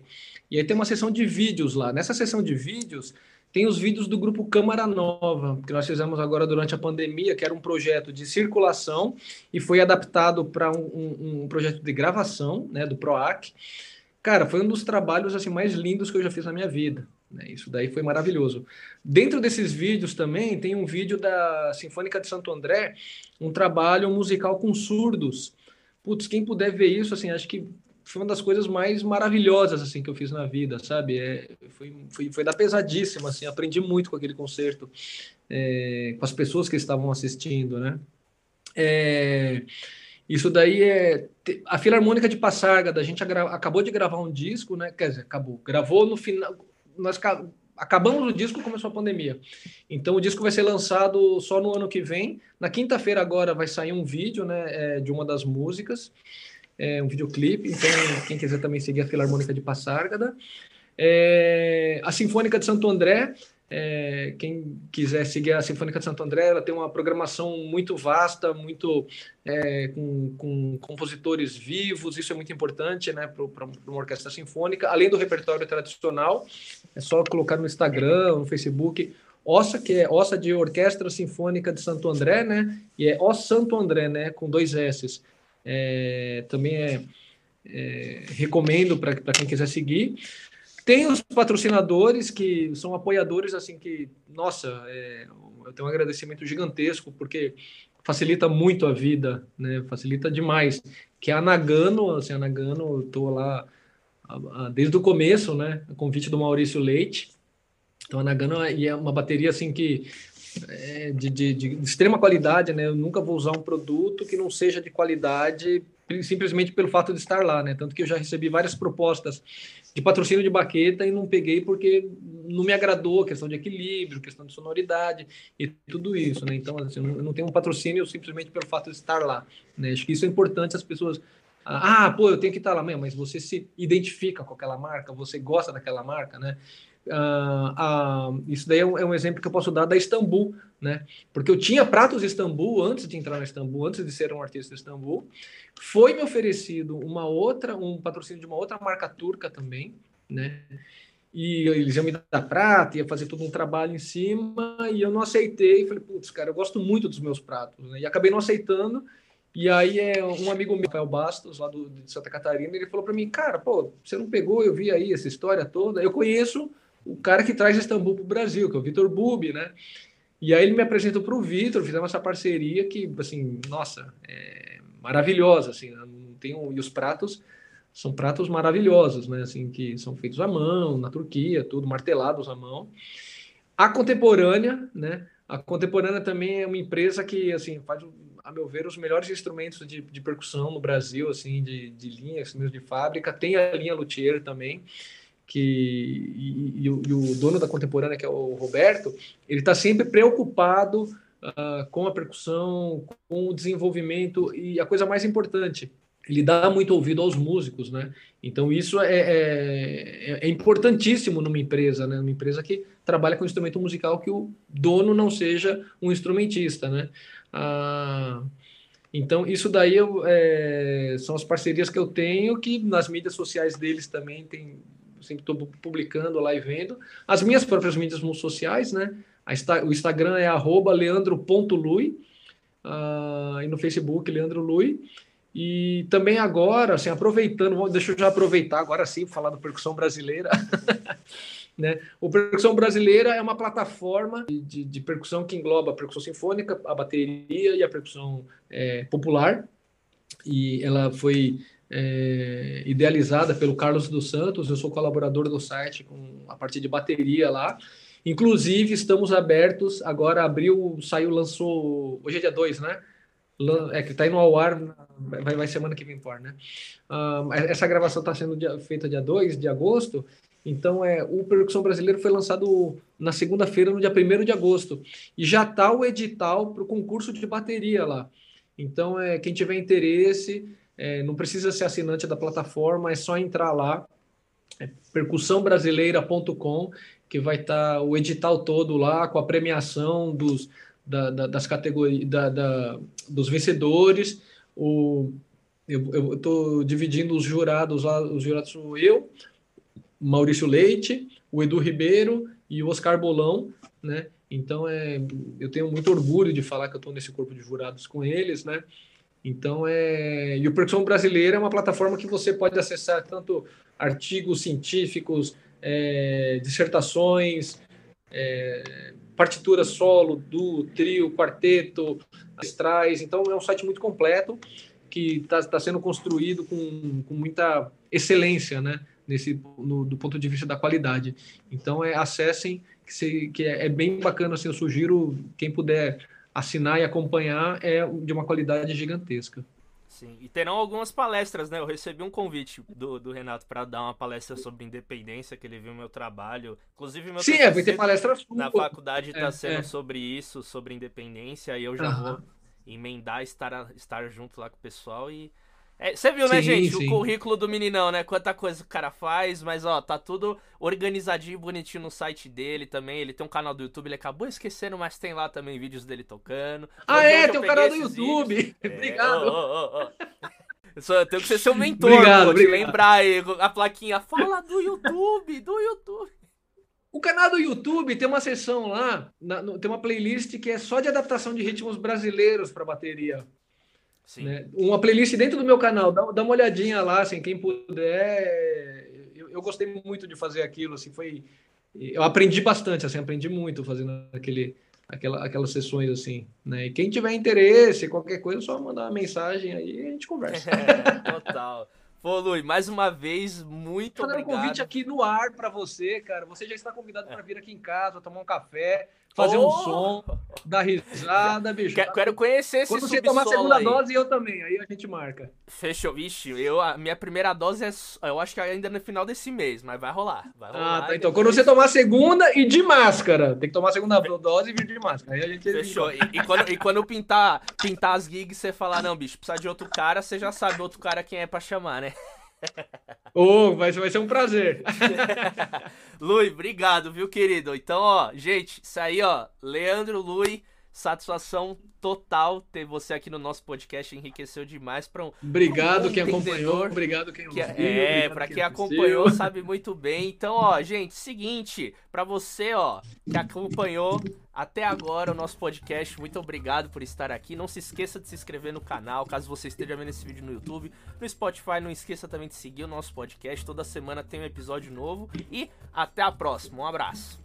e aí tem uma seção de vídeos lá. Nessa seção de vídeos tem os vídeos do grupo Câmara Nova, que nós fizemos agora durante a pandemia, que era um projeto de circulação e foi adaptado para um, um, um, projeto de gravação, né, do PROAC. Cara, foi um dos trabalhos assim mais lindos que eu já fiz na minha vida. Né? Isso daí foi maravilhoso. Dentro desses vídeos também tem um vídeo da Sinfônica de Santo André, um trabalho musical com surdos. Putz, quem puder ver isso, assim, acho que foi uma das coisas mais maravilhosas assim que eu fiz na vida, sabe? É, foi, foi, foi da pesadíssima, assim, aprendi muito com aquele concerto, é, com as pessoas que estavam assistindo, né? É, isso daí é a Filarmônica de Passarga, a gente acabou de gravar um disco, né? Quer dizer, acabou, gravou no final, nós acabamos o disco, começou a pandemia. Então o disco vai ser lançado só no ano que vem. Na quinta-feira agora vai sair um vídeo, né, é, de uma das músicas é, um videoclipe. Então, quem quiser também seguir a Filarmônica de Passárgada. É, a Sinfônica de Santo André, é, quem quiser seguir a Sinfônica de Santo André, ela tem uma programação muito vasta, muito é, com, com, compositores vivos, isso é muito importante né, para uma orquestra sinfônica, além do repertório tradicional, é só colocar no Instagram, no Facebook, Ossa, que é Ossa de Orquestra Sinfônica de Santo André, né? E é O Santo André, né? Com dois S é, também é, é recomendo para quem quiser seguir. Tem os patrocinadores que são apoiadores, assim, que, nossa, é, eu tenho um agradecimento gigantesco, porque facilita muito a vida, né? Facilita demais. Que é a Nagano, assim, a Nagano, eu tô lá desde o começo, né? O convite do Maurício Leite. Então, a Nagano é uma bateria, assim, que é, de, de, de, extrema qualidade, né? Eu nunca vou usar um produto que não seja de qualidade simplesmente pelo fato de estar lá, né? Tanto que eu já recebi várias propostas de patrocínio de baqueta e não peguei porque não me agradou, questão de equilíbrio, questão de sonoridade e tudo isso, né? Então, assim, eu não tenho um patrocínio simplesmente pelo fato de estar lá, né? Acho que isso é importante as pessoas ah, pô, eu tenho que estar lá mesmo, mas você se identifica com aquela marca, você gosta daquela marca, né? Uh, isso daí é um, é um, exemplo que eu posso dar da Istambul, né? Porque eu tinha pratos Istambul antes de entrar na Istambul, antes de ser um artista de Istambul. Foi me oferecido uma outra, um patrocínio de uma outra marca turca também, né? E eles iam me dar prata, ia fazer todo um trabalho em cima, e eu não aceitei. Falei, putz, cara, eu gosto muito dos meus pratos, né? E acabei não aceitando. E aí é um amigo meu, Rafael Bastos, lá do, de Santa Catarina, ele falou para mim, cara, pô, você não pegou, eu vi aí essa história toda. Eu conheço o cara que traz Istambul para o Brasil, que é o Vitor Bubi, né? E aí ele me apresentou para o Vitor, fizemos essa parceria que, assim, nossa, é maravilhosa, assim, né? tem um, e os pratos são pratos maravilhosos, né? Assim, que são feitos à mão, na Turquia, tudo martelados à mão. A Contemporânea, né? A Contemporânea também é uma empresa que, assim, faz, a meu ver, os melhores instrumentos de, de percussão no Brasil, assim, de, de linha, de fábrica. Tem a linha Luthier também que e, e, o, e, o, dono da contemporânea, que é o Roberto, ele está sempre preocupado uh, com a percussão, com o desenvolvimento e a coisa mais importante, ele dá muito ouvido aos músicos, né? Então isso é, é, é, importantíssimo numa empresa, né? Numa empresa que trabalha com instrumento musical que o dono não seja um instrumentista, né? Ah, então isso daí eu, é, são as parcerias que eu tenho que nas mídias sociais deles também tem sempre estou publicando lá e vendo. As minhas próprias mídias sociais, né? o Instagram é leandro.lui uh, e no Facebook Leandro Lui. E também agora, assim, aproveitando, deixa eu já aproveitar agora sim, falar do Percussão Brasileira. né? O Percussão Brasileira é uma plataforma de, de, de, percussão que engloba a percussão sinfônica, a bateria e a percussão é, popular. E ela foi é, idealizada pelo Carlos dos Santos. Eu sou colaborador do site com a parte de bateria lá. Inclusive, estamos abertos. Agora abriu, saiu, lançou. Hoje é dia 2, né? É que está indo ao ar, vai, vai semana que vem por, né? Uh, essa gravação está sendo dia, feita dia 2 de agosto. Então, é, o Percussão Brasileiro foi lançado na segunda-feira, no dia 1 de agosto. E já está o edital para o concurso de bateria lá. Então, é, quem tiver interesse, é, não precisa ser assinante da plataforma, é só entrar lá, é percussãobrasileira.com, que vai estar tá o edital todo lá, com a premiação dos, da, da, das categorias, da, da, dos vencedores. O, eu estou dividindo os jurados lá, os jurados sou eu, Maurício Leite, o Edu Ribeiro e o Oscar Bolão, né? Então é, eu tenho muito orgulho de falar que eu estou nesse corpo de jurados com eles, né? Então, é... e o Percussão Brasileira é uma plataforma que você pode acessar tanto artigos científicos, é... dissertações, é... partituras solo, do trio, quarteto, astrais. Então, é um site muito completo que está tá sendo construído com, com muita excelência, né? Nesse, no, do ponto de vista da qualidade. Então, é, acessem, que, se, que é, é bem bacana. Assim, eu sugiro, quem puder assinar e acompanhar é de uma qualidade gigantesca. Sim, e terão algumas palestras, né? Eu recebi um convite do, do Renato para dar uma palestra sobre independência, que ele viu meu trabalho. Inclusive, meu Sim, é, vai ter palestra. Na faculdade está é, sendo é. sobre isso, sobre independência, e eu já vou emendar, estar, estar junto lá com o pessoal e é, você viu, né, sim, né, gente? Sim. O currículo do meninão, né? Quanta coisa o cara faz, mas ó, tá tudo organizadinho, bonitinho no site dele também. Ele tem um canal do YouTube, ele acabou esquecendo, mas tem lá também vídeos dele tocando. Ah, é, tem um canal do YouTube. É, obrigado. Oh, oh, oh, Eu tenho que ser seu mentor, obrigado, pô, obrigado. lembrar aí a plaquinha. Fala do YouTube, do YouTube. O canal do YouTube tem uma seção lá, na, no, tem uma playlist que é só de adaptação de ritmos brasileiros para bateria. Né? Uma playlist dentro do meu canal, dá, dá uma olhadinha lá, assim, quem puder. Eu, eu, gostei muito de fazer aquilo, assim, foi. Eu aprendi bastante, assim, aprendi muito fazendo aquele, aquela, aquelas sessões assim, né? E quem tiver interesse, qualquer coisa, é só mandar uma mensagem aí e a gente conversa. É, total. Pô, Lui, mais uma vez, muito obrigado. um convite aqui no ar para você, cara. Você já está convidado para vir aqui em casa, tomar um café, fazer oh! um som, dar risada, bicho. Quero conhecer esse Quando você tomar a segunda aí. dose, eu também. Aí a gente marca. Fechou. Vixe, eu, a minha primeira dose é. Eu acho que ainda no final desse mês, mas vai rolar. Vai ah, rolar ah, tá. Então, quando você tomar a segunda e de máscara. Tem que tomar a segunda dose e vir de máscara. Aí a gente. Fechou. E, e, quando, e quando pintar, pintar as gigs, você falar, não, bicho, precisa de outro cara, você já sabe outro cara quem é pra chamar, né? Oh, vai, vai ser um prazer. Lui, obrigado, viu, querido? Então, ó, gente, isso aí, ó, Leandro Lui, satisfação total ter você aqui no nosso podcast, enriqueceu demais para um Obrigado um quem acompanhou, obrigado quem que, ouviu, É, para quem, quem acompanhou sabe muito bem. Então, ó, gente, seguinte, para você, ó, que acompanhou até agora o nosso podcast, muito obrigado por estar aqui. Não se esqueça de se inscrever no canal, caso você esteja vendo esse vídeo no YouTube, no Spotify, não esqueça também de seguir o nosso podcast. Toda semana tem um episódio novo e até a próxima. Um abraço.